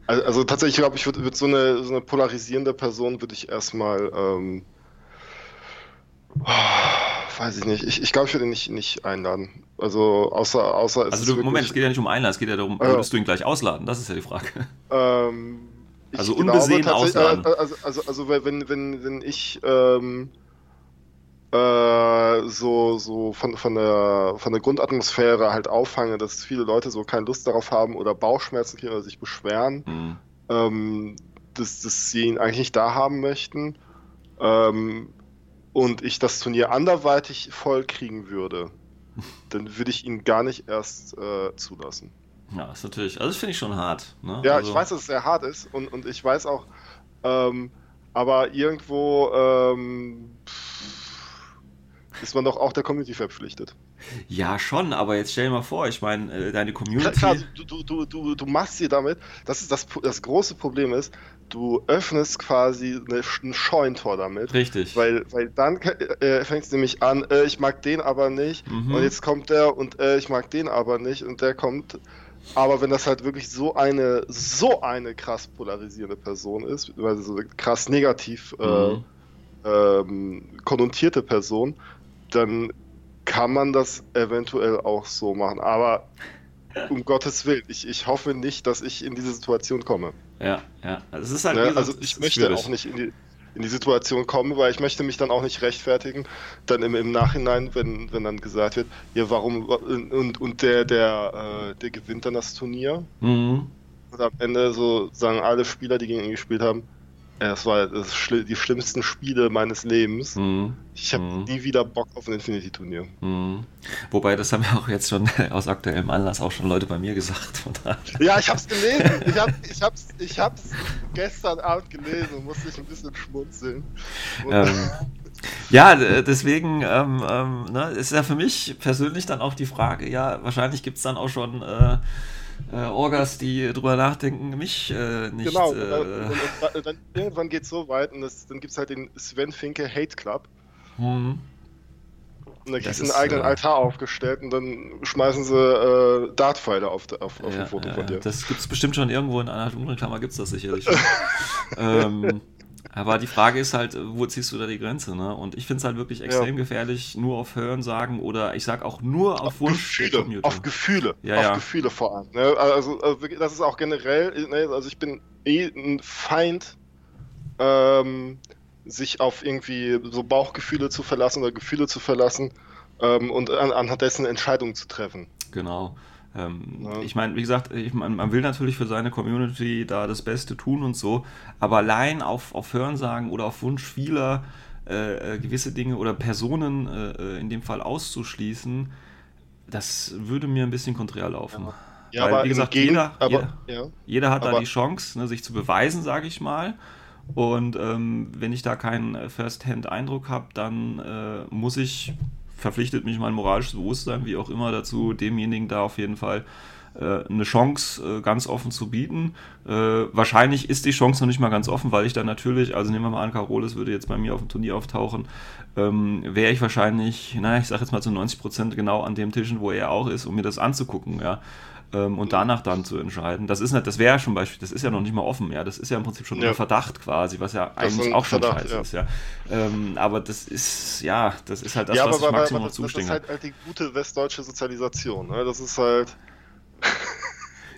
Also, also tatsächlich glaube ich, würde würd so, eine, so eine polarisierende Person würde ich erstmal, ähm, oh, weiß ich nicht, ich, ich glaube, ich würde ihn nicht, nicht einladen. Also außer, außer es Also ist du, Moment, es geht ja nicht um Einlass, es geht ja darum, Ja. würdest du ihn gleich ausladen? Das ist ja die Frage. Ähm, Also glaube unbesehen tatsächlich- ausladen. äh, Also, also, also wenn, wenn, wenn ich ähm, äh, so, so von, von, der, von der Grundatmosphäre halt auffange, dass viele Leute so keine Lust darauf haben oder Bauchschmerzen kriegen oder sich beschweren, Hm. ähm, dass, dass sie ihn eigentlich nicht da haben möchten ähm, und ich das Turnier anderweitig voll kriegen würde, dann würde ich ihn gar nicht erst äh, zulassen. Ja, ist natürlich, also das finde ich schon hart. Ne? Ja, also, ich weiß, dass es sehr hart ist und, und ich weiß auch, ähm, aber irgendwo ähm, ist man doch auch der Community verpflichtet. Ja, schon, aber jetzt stell dir mal vor, ich meine, äh, deine Community. Klar, du, du, du, du, du machst sie damit, das ist das, das große Problem ist, du öffnest quasi eine, ein Scheuntor damit. Richtig. Weil, weil dann äh, fängt es nämlich an, äh, ich mag den aber nicht Mhm. und jetzt kommt der und äh, ich mag den aber nicht und der kommt. Aber wenn das halt wirklich so eine, so eine krass polarisierende Person ist, weil so eine krass negativ äh, Mhm. ähm, konnotierte Person, dann kann man das eventuell auch so machen. Aber um Gottes Willen, ich, ich hoffe nicht, dass ich in diese Situation komme. Ja, ja. Also es ist halt, Ne? Also ich ist möchte schwierig. auch nicht in die, in die Situation kommen, weil ich möchte mich dann auch nicht rechtfertigen, dann im, im Nachhinein, wenn, wenn dann gesagt wird, ja warum und, und der, der, äh, der gewinnt dann das Turnier Mhm. und am Ende so sagen alle Spieler, die gegen ihn gespielt haben, das war das schli die schlimmsten Spiele meines Lebens. Mhm. Ich habe Mhm. nie wieder Bock auf ein Infinity-Turnier. Mhm. Wobei, das haben ja auch jetzt schon aus aktuellem Anlass auch schon Leute bei mir gesagt. Ja, ich hab's gelesen. Ich, hab, ich, hab's, ich hab's gestern Abend gelesen und musste ich ein bisschen schmunzeln. Ähm, ja, deswegen ähm, ähm, ne, ist ja für mich persönlich dann auch die Frage, ja, wahrscheinlich gibt es dann auch schon äh, äh, Orgas, die drüber nachdenken, mich äh, nicht. genau, und äh, dann, und dann irgendwann geht's so weit und das, dann gibt's halt den Sven Finke Hate Club. hm. Und da Das kriegst du einen eigenen äh, Altar aufgestellt und dann schmeißen sie äh, Dartpfeile auf, auf, auf Ja, ein Foto ja, von dir. Das gibt es bestimmt schon irgendwo in einer dunklen Klammer, gibt es das sicherlich ähm, aber die Frage ist halt, wo ziehst du da die Grenze? Ne? Und ich finde es halt wirklich extrem gefährlich, nur auf Hören sagen oder ich sag auch nur auf, Wunsch der Gefühle, auf Gefühle, Ja, auf ja. Gefühle vor allem. Ne? Also, also das ist auch generell, ne? also ich bin eh ein Feind, ähm, sich auf irgendwie so Bauchgefühle zu verlassen oder Gefühle zu verlassen ähm, und an, anhand dessen Entscheidungen zu treffen. Genau. Ähm, Ja. Ich meine, wie gesagt, ich mein, man will natürlich für seine Community da das Beste tun und so, aber allein auf, auf Hörensagen oder auf Wunsch vieler äh, äh, gewisse Dinge oder Personen äh, äh, in dem Fall auszuschließen, das würde mir ein bisschen konträr laufen. Ja, Weil, aber wie gesagt, Gegen- jeder, aber, jeder, ja. jeder hat da Aber- die Chance, ne, sich zu beweisen, sage ich mal. Und ähm, wenn ich da keinen äh, First-Hand-Eindruck habe, dann äh, muss ich, verpflichtet mich mein moralisches Bewusstsein, wie auch immer, dazu, demjenigen da auf jeden Fall äh, eine Chance äh, ganz offen zu bieten. Äh, wahrscheinlich ist die Chance noch nicht mal ganz offen, weil ich dann natürlich, also nehmen wir mal an, Carolis würde jetzt bei mir auf dem Turnier auftauchen, ähm, wäre ich wahrscheinlich, na, ich sage jetzt mal zu 90% genau an dem Tischen, wo er auch ist, um mir das anzugucken, ja. Ähm, und danach dann zu entscheiden. Das ist nicht, das wäre ja schon Beispiel, das ist ja noch nicht mal offen, ja. Das ist ja im Prinzip schon Ja. Verdacht quasi, was ja Das eigentlich auch schon Verdacht, scheiße ja. ist, ja. Ähm, aber das ist, ja, das ist halt das, ja, was aber, ich Maximum aber noch das, das ist halt, halt die gute westdeutsche Sozialisation. Ne? Das ist halt.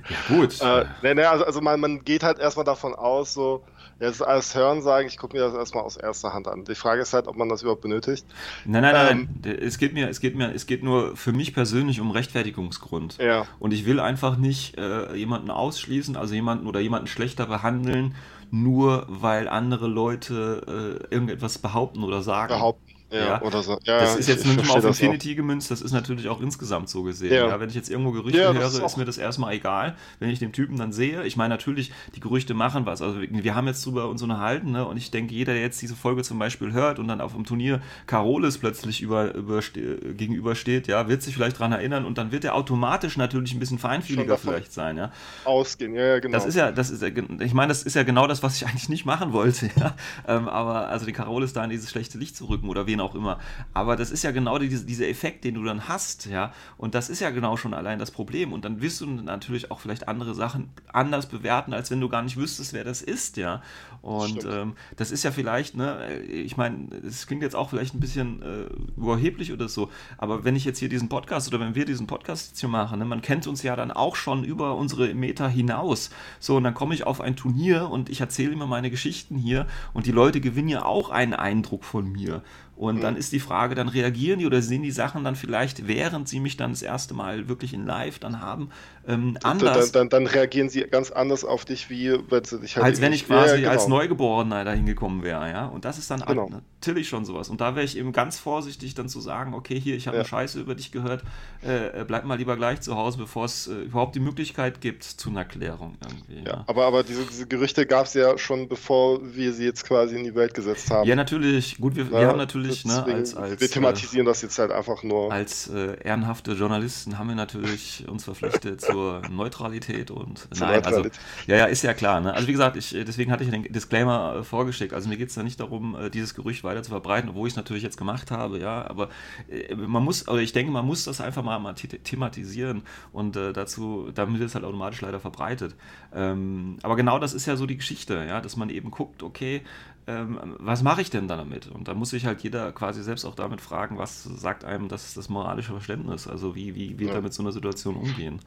ja, gut. Äh, nee, nee, also, also man, man geht halt erstmal davon aus, so, ja, das ist alles Hören sagen, ich gucke mir das erstmal aus erster Hand an. Die Frage ist halt, ob man das überhaupt benötigt. Nein, nein, nein, Ähm, nein. Es geht mir, es geht mir, es geht nur für mich persönlich um Rechtfertigungsgrund. Ja. Und ich will einfach nicht äh, jemanden ausschließen, also jemanden oder jemanden schlechter behandeln, nur weil andere Leute äh, irgendetwas behaupten oder sagen. Behaupten. Ja, Ja. oder so. Ja, das ist jetzt ich nicht nur verstehe auf. Infinity gemünzt, das ist natürlich auch insgesamt so gesehen. Ja. Wenn ich jetzt irgendwo Gerüchte höre, ist ist, mir das erstmal egal. Wenn ich den Typen dann sehe, ich meine natürlich, die Gerüchte machen was. Also wir haben jetzt drüber uns unterhalten, ne? und ich denke, jeder, der jetzt diese Folge zum Beispiel hört und dann auf dem Turnier Carolis plötzlich über, über, gegenübersteht, ja, wird sich vielleicht daran erinnern und dann wird er automatisch natürlich ein bisschen feinfühliger vielleicht sein, ja. Ausgehen, ja, ja, genau. Das ist ja, das ist ich meine, das ist ja genau das, was ich eigentlich nicht machen wollte, ja. Ähm, aber, also die Carolis da in dieses schlechte Licht zu rücken oder wen auch immer. Aber das ist ja genau diese, dieser Effekt, den du dann hast, ja. Und das ist ja genau schon allein das Problem. Und dann wirst du natürlich auch vielleicht andere Sachen anders bewerten, als wenn du gar nicht wüsstest, wer das ist, ja. Und ähm, das ist ja vielleicht, ne, ich meine, es klingt jetzt auch vielleicht ein bisschen äh, überheblich oder so, aber wenn ich jetzt hier diesen Podcast oder wenn wir diesen Podcast jetzt hier machen, ne, man kennt uns ja dann auch schon über unsere Meter hinaus. So, und dann komme ich auf ein Turnier und ich erzähle immer meine Geschichten hier und die Leute gewinnen ja auch einen Eindruck von mir. Und mhm. dann ist die Frage, dann reagieren die oder sehen die Sachen dann vielleicht, während sie mich dann das erste Mal wirklich in live dann haben, ähm, anders. Dann, dann, dann, reagieren sie ganz anders auf dich, wie wenn sie dich halt. Als wenn ich quasi genau. als Neugeborener dahin gekommen wäre, ja. Und das ist dann genau. natürlich schon sowas. Und da wäre ich eben ganz vorsichtig, dann zu sagen, okay, hier, ich habe ja. eine Scheiße über dich gehört, äh, äh, bleib mal lieber gleich zu Hause, bevor es äh, überhaupt die Möglichkeit gibt zu einer Klärung irgendwie. Ja, ja. aber, aber diese, diese Gerüchte gab es ja schon, bevor wir sie jetzt quasi in die Welt gesetzt haben. Ja, natürlich. Gut, wir, wir haben natürlich, ne, als, als, Wir thematisieren äh, das jetzt halt einfach nur. Als äh, ehrenhafte Journalisten haben wir natürlich uns verpflichtet zur Neutralität und zur nein, also, Neutralität. also ja, ja, ist ja klar. Ne? Also wie gesagt, ich, deswegen hatte ich den Disclaimer äh, vorgeschickt. Also mir geht es da nicht darum, äh, dieses Gerücht weiter zu verbreiten, obwohl ich es natürlich jetzt gemacht habe, ja, aber äh, man muss, oder ich denke, man muss das einfach mal, mal thematisieren und äh, dazu, damit es halt automatisch leider verbreitet. Ähm, aber genau das ist ja so die Geschichte, ja, dass man eben guckt, okay, ähm, was mache ich denn dann damit? Und da muss sich halt jeder quasi selbst auch damit fragen, was sagt einem das, das moralische Verständnis? Also wie, wie wird ja. er mit so einer Situation umgehen?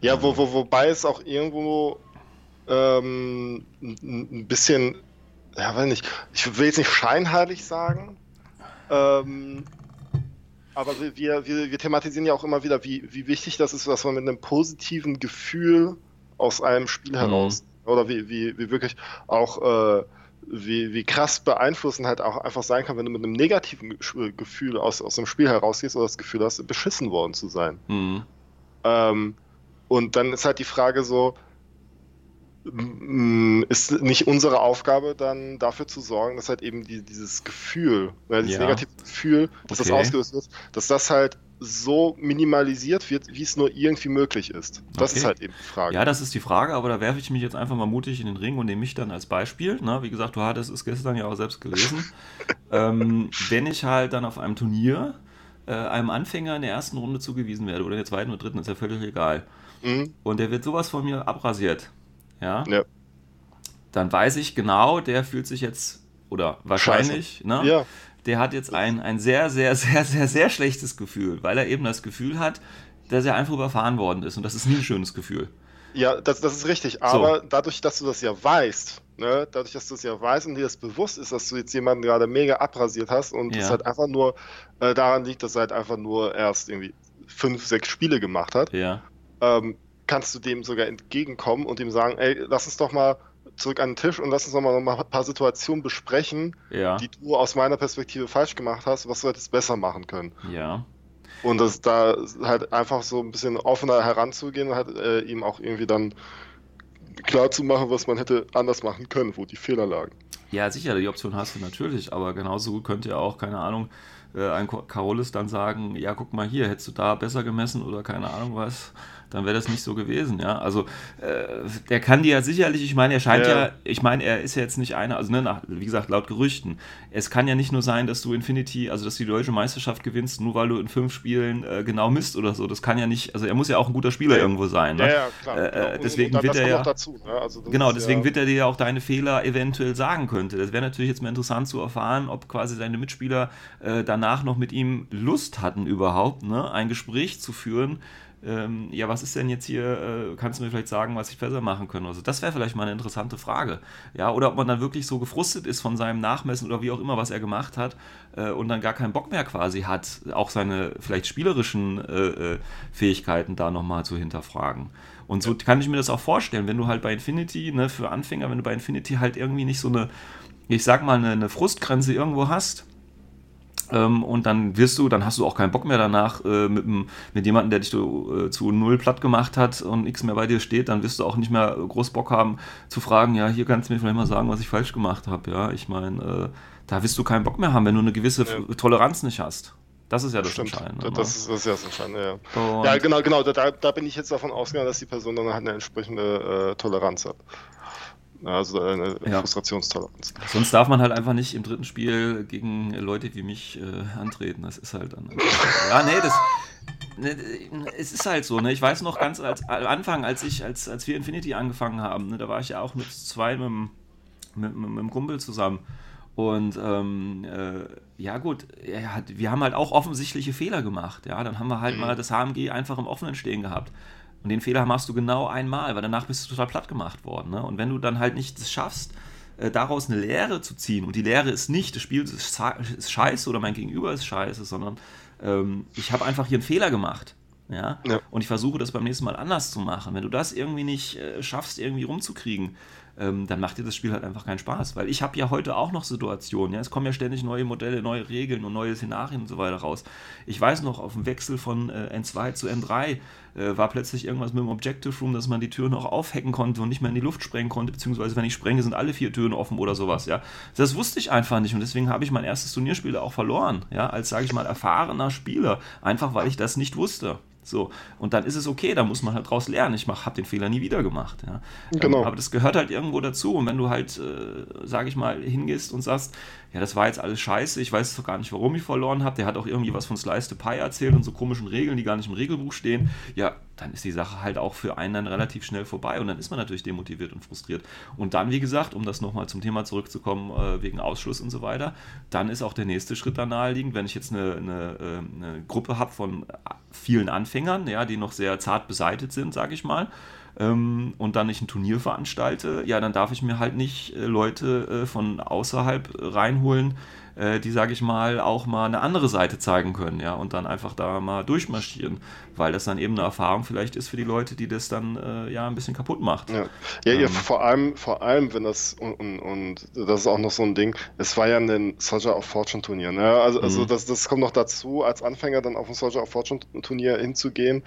Ja, wo, wo, wobei es auch irgendwo ähm, ein bisschen, ja, weiß nicht, ich will jetzt nicht scheinheilig sagen, ähm, aber wir, wir, wir thematisieren ja auch immer wieder, wie, wie wichtig das ist, dass man mit einem positiven Gefühl aus einem Spiel mhm. heraus, oder wie, wie, wie wirklich auch äh, wie, wie krass beeinflussend halt auch einfach sein kann, wenn du mit einem negativen Gefühl aus, aus dem Spiel herausgehst oder das Gefühl hast, beschissen worden zu sein. Mhm. Ähm, und dann ist halt die Frage so, ist nicht unsere Aufgabe dann dafür zu sorgen, dass halt eben die, dieses Gefühl, äh, dieses ja. negative Gefühl, dass okay. das ausgelöst wird, dass das halt so minimalisiert wird, wie es nur irgendwie möglich ist. Das okay. ist halt eben die Frage. Ja, das ist die Frage, aber da werfe ich mich jetzt einfach mal mutig in den Ring und nehme mich dann als Beispiel. Na, wie gesagt, du hattest es gestern ja auch selbst gelesen. ähm, wenn ich halt dann auf einem Turnier äh, einem Anfänger in der ersten Runde zugewiesen werde oder in der zweiten oder dritten, ist ja völlig egal. Mhm. Und der wird sowas von mir abrasiert. Ja. ja. Dann weiß ich genau, der fühlt sich jetzt, oder wahrscheinlich, ne? Ja der hat jetzt ein, ein sehr, sehr, sehr, sehr, sehr schlechtes Gefühl, weil er eben das Gefühl hat, dass er einfach überfahren worden ist. Und das ist nie ein schönes Gefühl. Ja, das, das ist richtig. Aber so. dadurch, dass du das ja weißt, ne, dadurch, dass du es ja weißt und dir das bewusst ist, dass du jetzt jemanden gerade mega abrasiert hast und es ja. halt einfach nur äh, daran liegt, dass er halt einfach nur erst irgendwie fünf, sechs Spiele gemacht hat, ja. ähm, kannst du dem sogar entgegenkommen und ihm sagen, ey, lass uns doch mal zurück an den Tisch und lass uns nochmal noch mal ein paar Situationen besprechen, ja. die du aus meiner Perspektive falsch gemacht hast, was wir jetzt besser machen können. Ja. Und das da halt einfach so ein bisschen offener heranzugehen und halt äh, ihm auch irgendwie dann klar zu machen, was man hätte anders machen können, wo die Fehler lagen. Ja, sicher, die Option hast du natürlich, aber genauso gut könnte ja auch, keine Ahnung, äh, ein Carolis dann sagen, ja, guck mal hier, hättest du da besser gemessen oder keine Ahnung was dann wäre das nicht so gewesen, ja. Also äh, der kann dir ja sicherlich, ich meine, er scheint ja, ja ich meine, er ist ja jetzt nicht einer, also ne, nach, wie gesagt, laut Gerüchten, es kann ja nicht nur sein, dass du Infinity, also dass du die deutsche Meisterschaft gewinnst, nur weil du in fünf Spielen äh, genau misst oder so. Das kann ja nicht, also er muss ja auch ein guter Spieler ja. irgendwo sein. Ne? Ja, ja, klar. Äh, und, deswegen und wird er ja. Dazu, ne? also genau, deswegen wird er dir ja auch deine Fehler eventuell sagen könnte. Das wäre natürlich jetzt mal interessant zu erfahren, ob quasi deine Mitspieler äh, danach noch mit ihm Lust hatten, überhaupt, ne, ein Gespräch zu führen ähm, ja, was ist denn jetzt hier, äh, kannst du mir vielleicht sagen, was ich besser machen können? Also das wäre vielleicht mal eine interessante Frage. Ja, oder ob man dann wirklich so gefrustet ist von seinem Nachmessen oder wie auch immer, was er gemacht hat äh, und dann gar keinen Bock mehr quasi hat, auch seine vielleicht spielerischen äh, äh Fähigkeiten da nochmal zu hinterfragen. Und so kann ich mir das auch vorstellen, wenn du halt bei Infinity, ne, für Anfänger, wenn du bei Infinity halt irgendwie nicht so eine, ich sag mal, eine, eine Frustgrenze irgendwo hast, ähm, und dann wirst du, dann hast du auch keinen Bock mehr danach äh, mit, mit jemandem, der dich so, äh, zu null platt gemacht hat und nichts mehr bei dir steht, dann wirst du auch nicht mehr groß Bock haben zu fragen, ja, hier kannst du mir vielleicht mal sagen, was ich falsch gemacht habe. Ja, ich meine, äh, da wirst du keinen Bock mehr haben, wenn du eine gewisse ja. Toleranz nicht hast. Das ist ja das Stimmt. Entscheidende. Das, ist, das ist ja das Entscheidende, ja. ja, genau, genau. Da, da bin ich jetzt davon ausgegangen, dass die Person dann halt eine entsprechende äh, Toleranz hat. Also eine ja. Frustrationstoleranz. Sonst darf man halt einfach nicht im dritten Spiel gegen Leute wie mich äh, antreten. Das ist halt dann. ja, nee, das. Ne, es ist halt so, ne? Ich weiß noch ganz als, am Anfang, als ich, als, als wir Infinity angefangen haben, ne, da war ich ja auch mit zwei mit, mit, mit, mit einem Kumpel zusammen. Und ähm, äh, ja gut, hat, wir haben halt auch offensichtliche Fehler gemacht. Ja, dann haben wir halt mhm. mal das HMG einfach im Offenen stehen gehabt. Und den Fehler machst du genau einmal, weil danach bist du total platt gemacht worden. Ne? Und wenn du dann halt nicht das schaffst, äh, daraus eine Lehre zu ziehen. Und die Lehre ist nicht, das Spiel ist, ist scheiße oder mein Gegenüber ist scheiße, sondern ähm, ich habe einfach hier einen Fehler gemacht. Ja? ja? Und ich versuche das beim nächsten Mal anders zu machen. Wenn du das irgendwie nicht äh, schaffst, irgendwie rumzukriegen, ähm, dann macht dir das Spiel halt einfach keinen Spaß. Weil ich habe ja heute auch noch Situationen, ja, es kommen ja ständig neue Modelle, neue Regeln und neue Szenarien und so weiter raus. Ich weiß noch, auf dem Wechsel von äh, N2 zu N3 äh, war plötzlich irgendwas mit dem Objective Room, dass man die Türen noch aufhacken konnte und nicht mehr in die Luft sprengen konnte, beziehungsweise wenn ich sprenge, sind alle vier Türen offen oder sowas, ja. Das wusste ich einfach nicht und deswegen habe ich mein erstes Turnierspiel auch verloren, ja, als, sage ich mal, erfahrener Spieler, einfach weil ich das nicht wusste. So, und dann ist es okay, da muss man halt draus lernen. Ich habe den Fehler nie wieder gemacht. Ja. Genau. Ähm, aber das gehört halt irgendwo dazu. Und wenn du halt, äh, sage ich mal, hingehst und sagst, ja, das war jetzt alles scheiße, ich weiß doch gar nicht, warum ich verloren habe, der hat auch irgendwie was von Slice to Pie erzählt und so komischen Regeln, die gar nicht im Regelbuch stehen, ja, dann ist die Sache halt auch für einen dann relativ schnell vorbei und dann ist man natürlich demotiviert und frustriert. Und dann, wie gesagt, um das nochmal zum Thema zurückzukommen, äh, wegen Ausschluss und so weiter, dann ist auch der nächste Schritt da naheliegend, wenn ich jetzt eine, eine, äh, eine Gruppe habe von vielen Anfängern, ja, die noch sehr zart beseitet sind, sage ich mal, ähm, und dann nicht ein Turnier veranstalte, ja, dann darf ich mir halt nicht äh, Leute äh, von außerhalb reinholen, äh, die, sage ich mal, auch mal eine andere Seite zeigen können, ja, und dann einfach da mal durchmarschieren, weil das dann eben eine Erfahrung vielleicht ist für die Leute, die das dann äh, ja ein bisschen kaputt macht. Ja, ja, ähm, ja, vor allem, vor allem, wenn das und, und, und, das ist auch noch so ein Ding, es war ja ein Soldier of Fortune Turnier, ne? Also, also mhm. das, das kommt noch dazu, als Anfänger dann auf ein Soldier of Fortune Turnier hinzugehen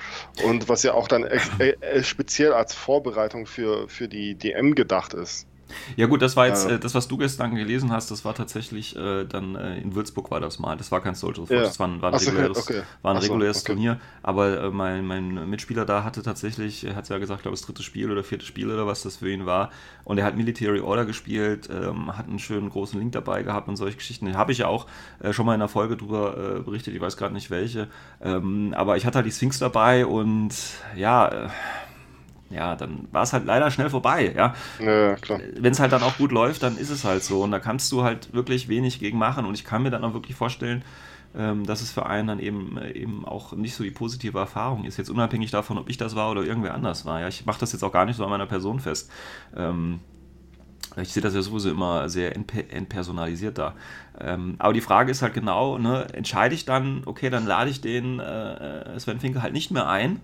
und was ja auch dann äh, speziell als Vorbereitung für, für die DM gedacht ist. Ja gut, das war jetzt, ja. äh, das was du gestern gelesen hast, das war tatsächlich äh, dann äh, in Würzburg war das mal. Das war kein Soldier of ja. das war ein, war ein so, reguläres, okay. war ein reguläres okay. Turnier. Aber äh, mein, mein Mitspieler da hatte tatsächlich, er hat ja gesagt, glaube ich, das dritte Spiel oder vierte Spiel oder was das für ihn war. Und er hat Military Order gespielt, ähm, hat einen schönen großen Link dabei gehabt und solche Geschichten. Habe ich ja auch äh, schon mal in einer Folge drüber äh, berichtet, ich weiß gerade nicht welche. Ähm, aber ich hatte halt die Sphinx dabei und ja ja, dann war es halt leider schnell vorbei, ja. ja. Wenn es halt dann auch gut läuft, dann ist es halt so. Und da kannst du halt wirklich wenig gegen machen. Und ich kann mir dann auch wirklich vorstellen, ähm, dass es für einen dann eben, äh, eben auch nicht so die positive Erfahrung ist. Jetzt unabhängig davon, ob ich das war oder irgendwer anders war. Ja, ich mache das jetzt auch gar nicht so an meiner Person fest. Ähm, ich sehe das ja sowieso immer sehr entpersonalisiert da. Ähm, aber die Frage ist halt genau, ne, entscheide ich dann, okay, dann lade ich den äh, äh Sven Finke halt nicht mehr ein,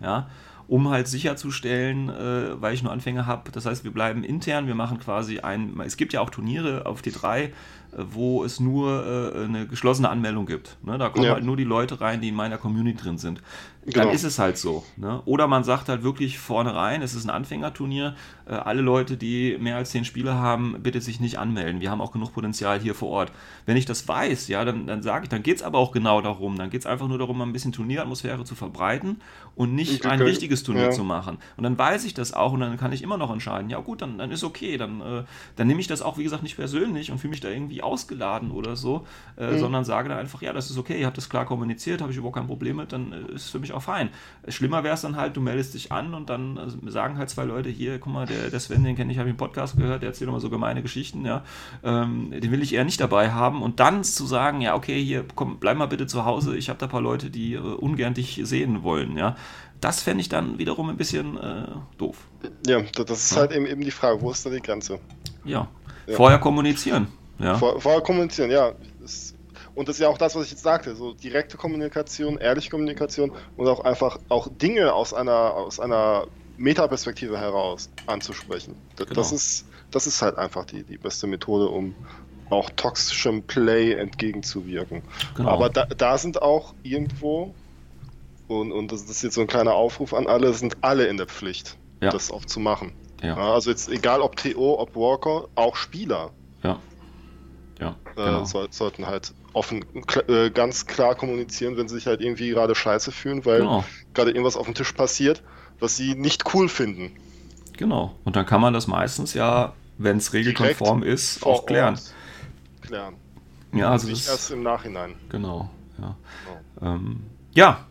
ja, um halt sicherzustellen, äh, weil ich nur Anfänger habe. Das heißt, wir bleiben intern, wir machen quasi ein, es gibt ja auch Turniere auf T3, wo es nur äh, eine geschlossene Anmeldung gibt. Ne? Da kommen ja. halt nur die Leute rein, die in meiner Community drin sind. Genau. Dann ist es halt so. Ne? Oder man sagt halt wirklich vornherein, es ist ein Anfängerturnier, äh, alle Leute, die mehr als zehn Spiele haben, bitte sich nicht anmelden. Wir haben auch genug Potenzial hier vor Ort. Wenn ich das weiß, ja, dann, dann sage ich, dann geht es aber auch genau darum. Dann geht es einfach nur darum, ein bisschen Turnieratmosphäre zu verbreiten und nicht ein richtiges Turnier ja. zu machen. Und dann weiß ich das auch und dann kann ich immer noch entscheiden, ja gut, dann, dann ist okay. Dann, äh, dann nehme ich das auch, wie gesagt, nicht persönlich und fühle mich da irgendwie ausgeladen oder so, äh, mhm. sondern sage dann einfach, ja, das ist okay, ihr habt das klar kommuniziert, habe ich überhaupt kein Problem mit, dann äh, ist für mich auch fein. Schlimmer wäre es dann halt, du meldest dich an und dann äh, sagen halt zwei Leute, hier, guck mal, der, der Sven, den kenne ich, habe ich im Podcast gehört, der erzählt immer so gemeine Geschichten, ja, ähm, den will ich eher nicht dabei haben und dann zu sagen, ja, okay, hier, komm, bleib mal bitte zu Hause, ich habe da ein paar Leute, die äh, ungern dich sehen wollen, ja. Das fände ich dann wiederum ein bisschen äh, doof. Ja, das ist ja. halt eben, eben die Frage, wo ist da die Grenze? Ja, ja. vorher kommunizieren. Ja. Vor, vorher kommunizieren, ja. Das, und das ist ja auch das, was ich jetzt sagte, so direkte Kommunikation, ehrliche Kommunikation und auch einfach auch Dinge aus einer, aus einer Metaperspektive heraus anzusprechen. Das, genau. das, ist, das ist halt einfach die, die beste Methode, um auch toxischem Play entgegenzuwirken. Genau. Aber da, da sind auch irgendwo, und, und das ist jetzt so ein kleiner Aufruf an alle, sind alle in der Pflicht, ja. das auch zu machen. Ja, also jetzt egal ob TO, ob Walker, auch Spieler. Ja. Äh, genau. äh, soll, sollten halt offen, äh, ganz klar kommunizieren, wenn sie sich halt irgendwie gerade scheiße fühlen, weil genau. gerade irgendwas auf dem Tisch passiert, was sie nicht cool finden. Genau. Und dann kann man das meistens ja, wenn es regelkonform Direkt ist, auch klären. Klären. Ja, also nicht erst im Nachhinein. Genau. Ja. Genau. Ähm, ja.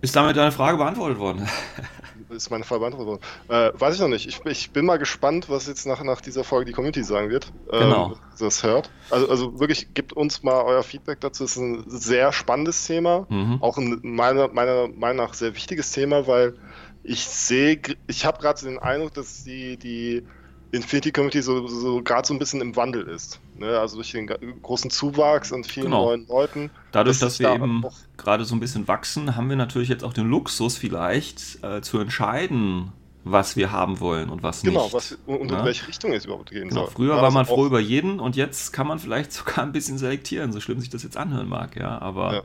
Ist damit deine Frage beantwortet worden? ist meine Frage beantwortet worden. Äh, weiß ich noch nicht. Ich, ich, bin mal gespannt, was jetzt nach, nach dieser Folge die Community sagen wird. Ähm, genau. Das hört. Also, also wirklich, gebt uns mal euer Feedback dazu. Es ist ein sehr spannendes Thema. Mhm. Auch ein meiner, meiner Meinung nach sehr wichtiges Thema, weil ich sehe, ich habe gerade den Eindruck, dass die, die Infinity Community so, so gerade so ein bisschen im Wandel ist. Ne? Also durch den großen Zuwachs und vielen genau. neuen Leuten. Dadurch, dass wir da eben gerade so ein bisschen wachsen, haben wir natürlich jetzt auch den Luxus vielleicht äh, zu entscheiden, was wir haben wollen und was genau, nicht. Genau, was, und in welche Richtung es überhaupt gehen genau. soll. Früher war man froh über jeden und jetzt kann man vielleicht sogar ein bisschen selektieren, so schlimm sich das jetzt anhören mag, ja. Aber ja.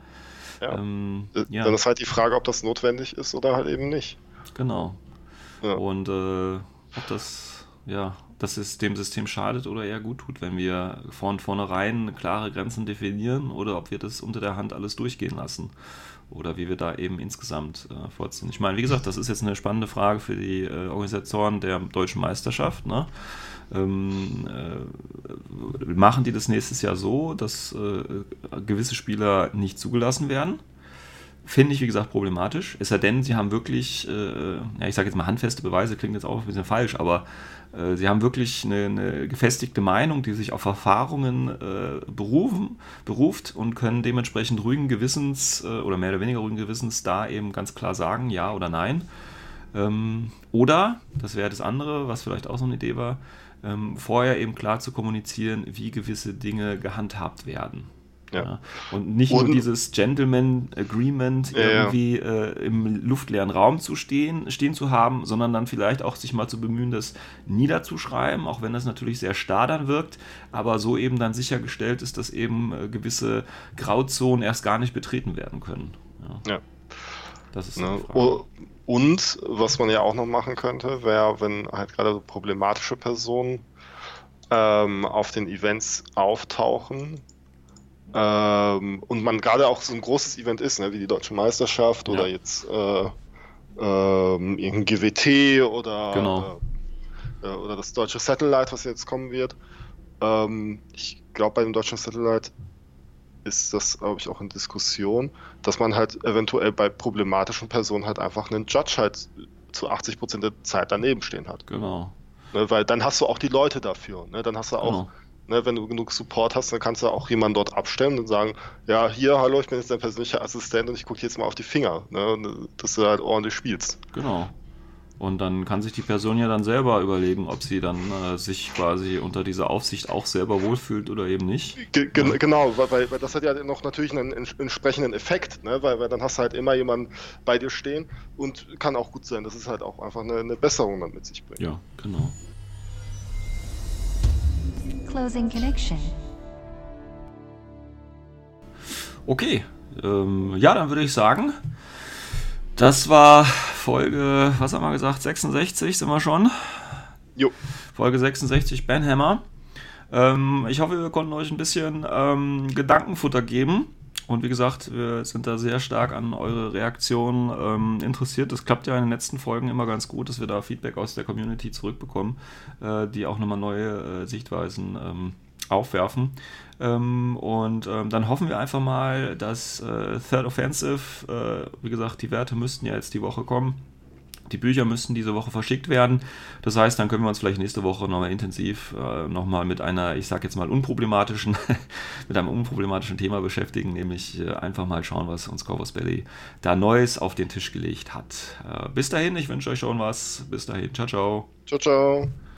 Ja. Ähm, ja. dann ist halt die Frage, ob das notwendig ist oder halt eben nicht. Genau. Ja. Und äh, ob das, ja, dass es dem System schadet oder eher gut tut, wenn wir von vornherein klare Grenzen definieren oder ob wir das unter der Hand alles durchgehen lassen oder wie wir da eben insgesamt äh, vorziehen. Ich meine, wie gesagt, das ist jetzt eine spannende Frage für die äh, Organisatoren der deutschen Meisterschaft. Ne? Ähm, äh, machen die das nächstes Jahr so, dass äh, gewisse Spieler nicht zugelassen werden? Finde ich, wie gesagt, problematisch. Es sei denn, sie haben wirklich, äh, ja, ich sage jetzt mal handfeste Beweise, klingt jetzt auch ein bisschen falsch, aber äh, sie haben wirklich eine, eine, gefestigte Meinung, die sich auf Erfahrungen äh, berufen, beruft und können dementsprechend ruhigen Gewissens äh, oder mehr oder weniger ruhigen Gewissens da eben ganz klar sagen, ja oder nein. Ähm, oder, das wäre das andere, was vielleicht auch so eine Idee war, ähm, vorher eben klar zu kommunizieren, wie gewisse Dinge gehandhabt werden. Ja. ja. Und nicht und, nur dieses Gentleman Agreement irgendwie ja. äh, im luftleeren Raum zu stehen, stehen zu haben, sondern dann vielleicht auch sich mal zu bemühen, das niederzuschreiben, auch wenn das natürlich sehr starr dann wirkt, aber so eben dann sichergestellt ist, dass eben äh, gewisse Grauzonen erst gar nicht betreten werden können. Ja. Das ist ne? Und was man ja auch noch machen könnte, wäre, wenn halt gerade so problematische Personen ähm, auf den Events auftauchen, ähm, und man gerade auch so ein großes Event ist, ne, wie die Deutsche Meisterschaft ja. oder jetzt äh, ähm, irgendein GWT oder, genau. äh, oder das deutsche Satellite, was jetzt kommen wird. Ähm, ich glaube, bei dem deutschen Satellite ist das, glaube ich, auch in Diskussion, dass man halt eventuell bei problematischen Personen halt einfach einen Judge halt zu 80 Prozent der Zeit daneben stehen hat. Genau. Ne, weil dann hast du auch die Leute dafür. Ne? Dann hast du auch genau. Ne, wenn du genug Support hast, dann kannst du auch jemanden dort abstellen und sagen, ja, hier, hallo, ich bin jetzt dein persönlicher Assistent und ich gucke jetzt mal auf die Finger, ne, dass du halt ordentlich spielst. Genau. Und dann kann sich die Person ja dann selber überlegen, ob sie dann äh, sich quasi unter dieser Aufsicht auch selber wohlfühlt oder eben nicht. Ge ja. Genau, weil, weil, das hat ja noch natürlich einen entsprechenden Effekt, ne? weil, weil dann hast du halt immer jemanden bei dir stehen und kann auch gut sein, dass es halt auch einfach eine, eine Besserung dann mit sich bringt. Ja, genau. Closing connection. Okay, ähm, ja, dann würde ich sagen, das war Folge, was haben wir gesagt, 66 sind wir schon. Jo. Folge 66 Banhammer. Ähm, ich hoffe, wir konnten euch ein bisschen ähm, Gedankenfutter geben. Und wie gesagt, wir sind da sehr stark an eure Reaktionen ähm, interessiert. Das klappt ja in den letzten Folgen immer ganz gut, dass wir da Feedback aus der Community zurückbekommen, äh, die auch nochmal neue äh, Sichtweisen ähm, aufwerfen. Ähm, und ähm, dann hoffen wir einfach mal, dass äh, Third Offensive, äh, wie gesagt, die Werte müssten ja jetzt die Woche kommen die Bücher müssten diese Woche verschickt werden. Das heißt, dann können wir uns vielleicht nächste Woche nochmal intensiv äh, nochmal mit einer, ich sag jetzt mal, unproblematischen, mit einem unproblematischen Thema beschäftigen, nämlich äh, einfach mal schauen, was uns Corvus Belly da Neues auf den Tisch gelegt hat. Äh, bis dahin, ich wünsche euch schon was. Bis dahin, ciao, ciao. Ciao, ciao.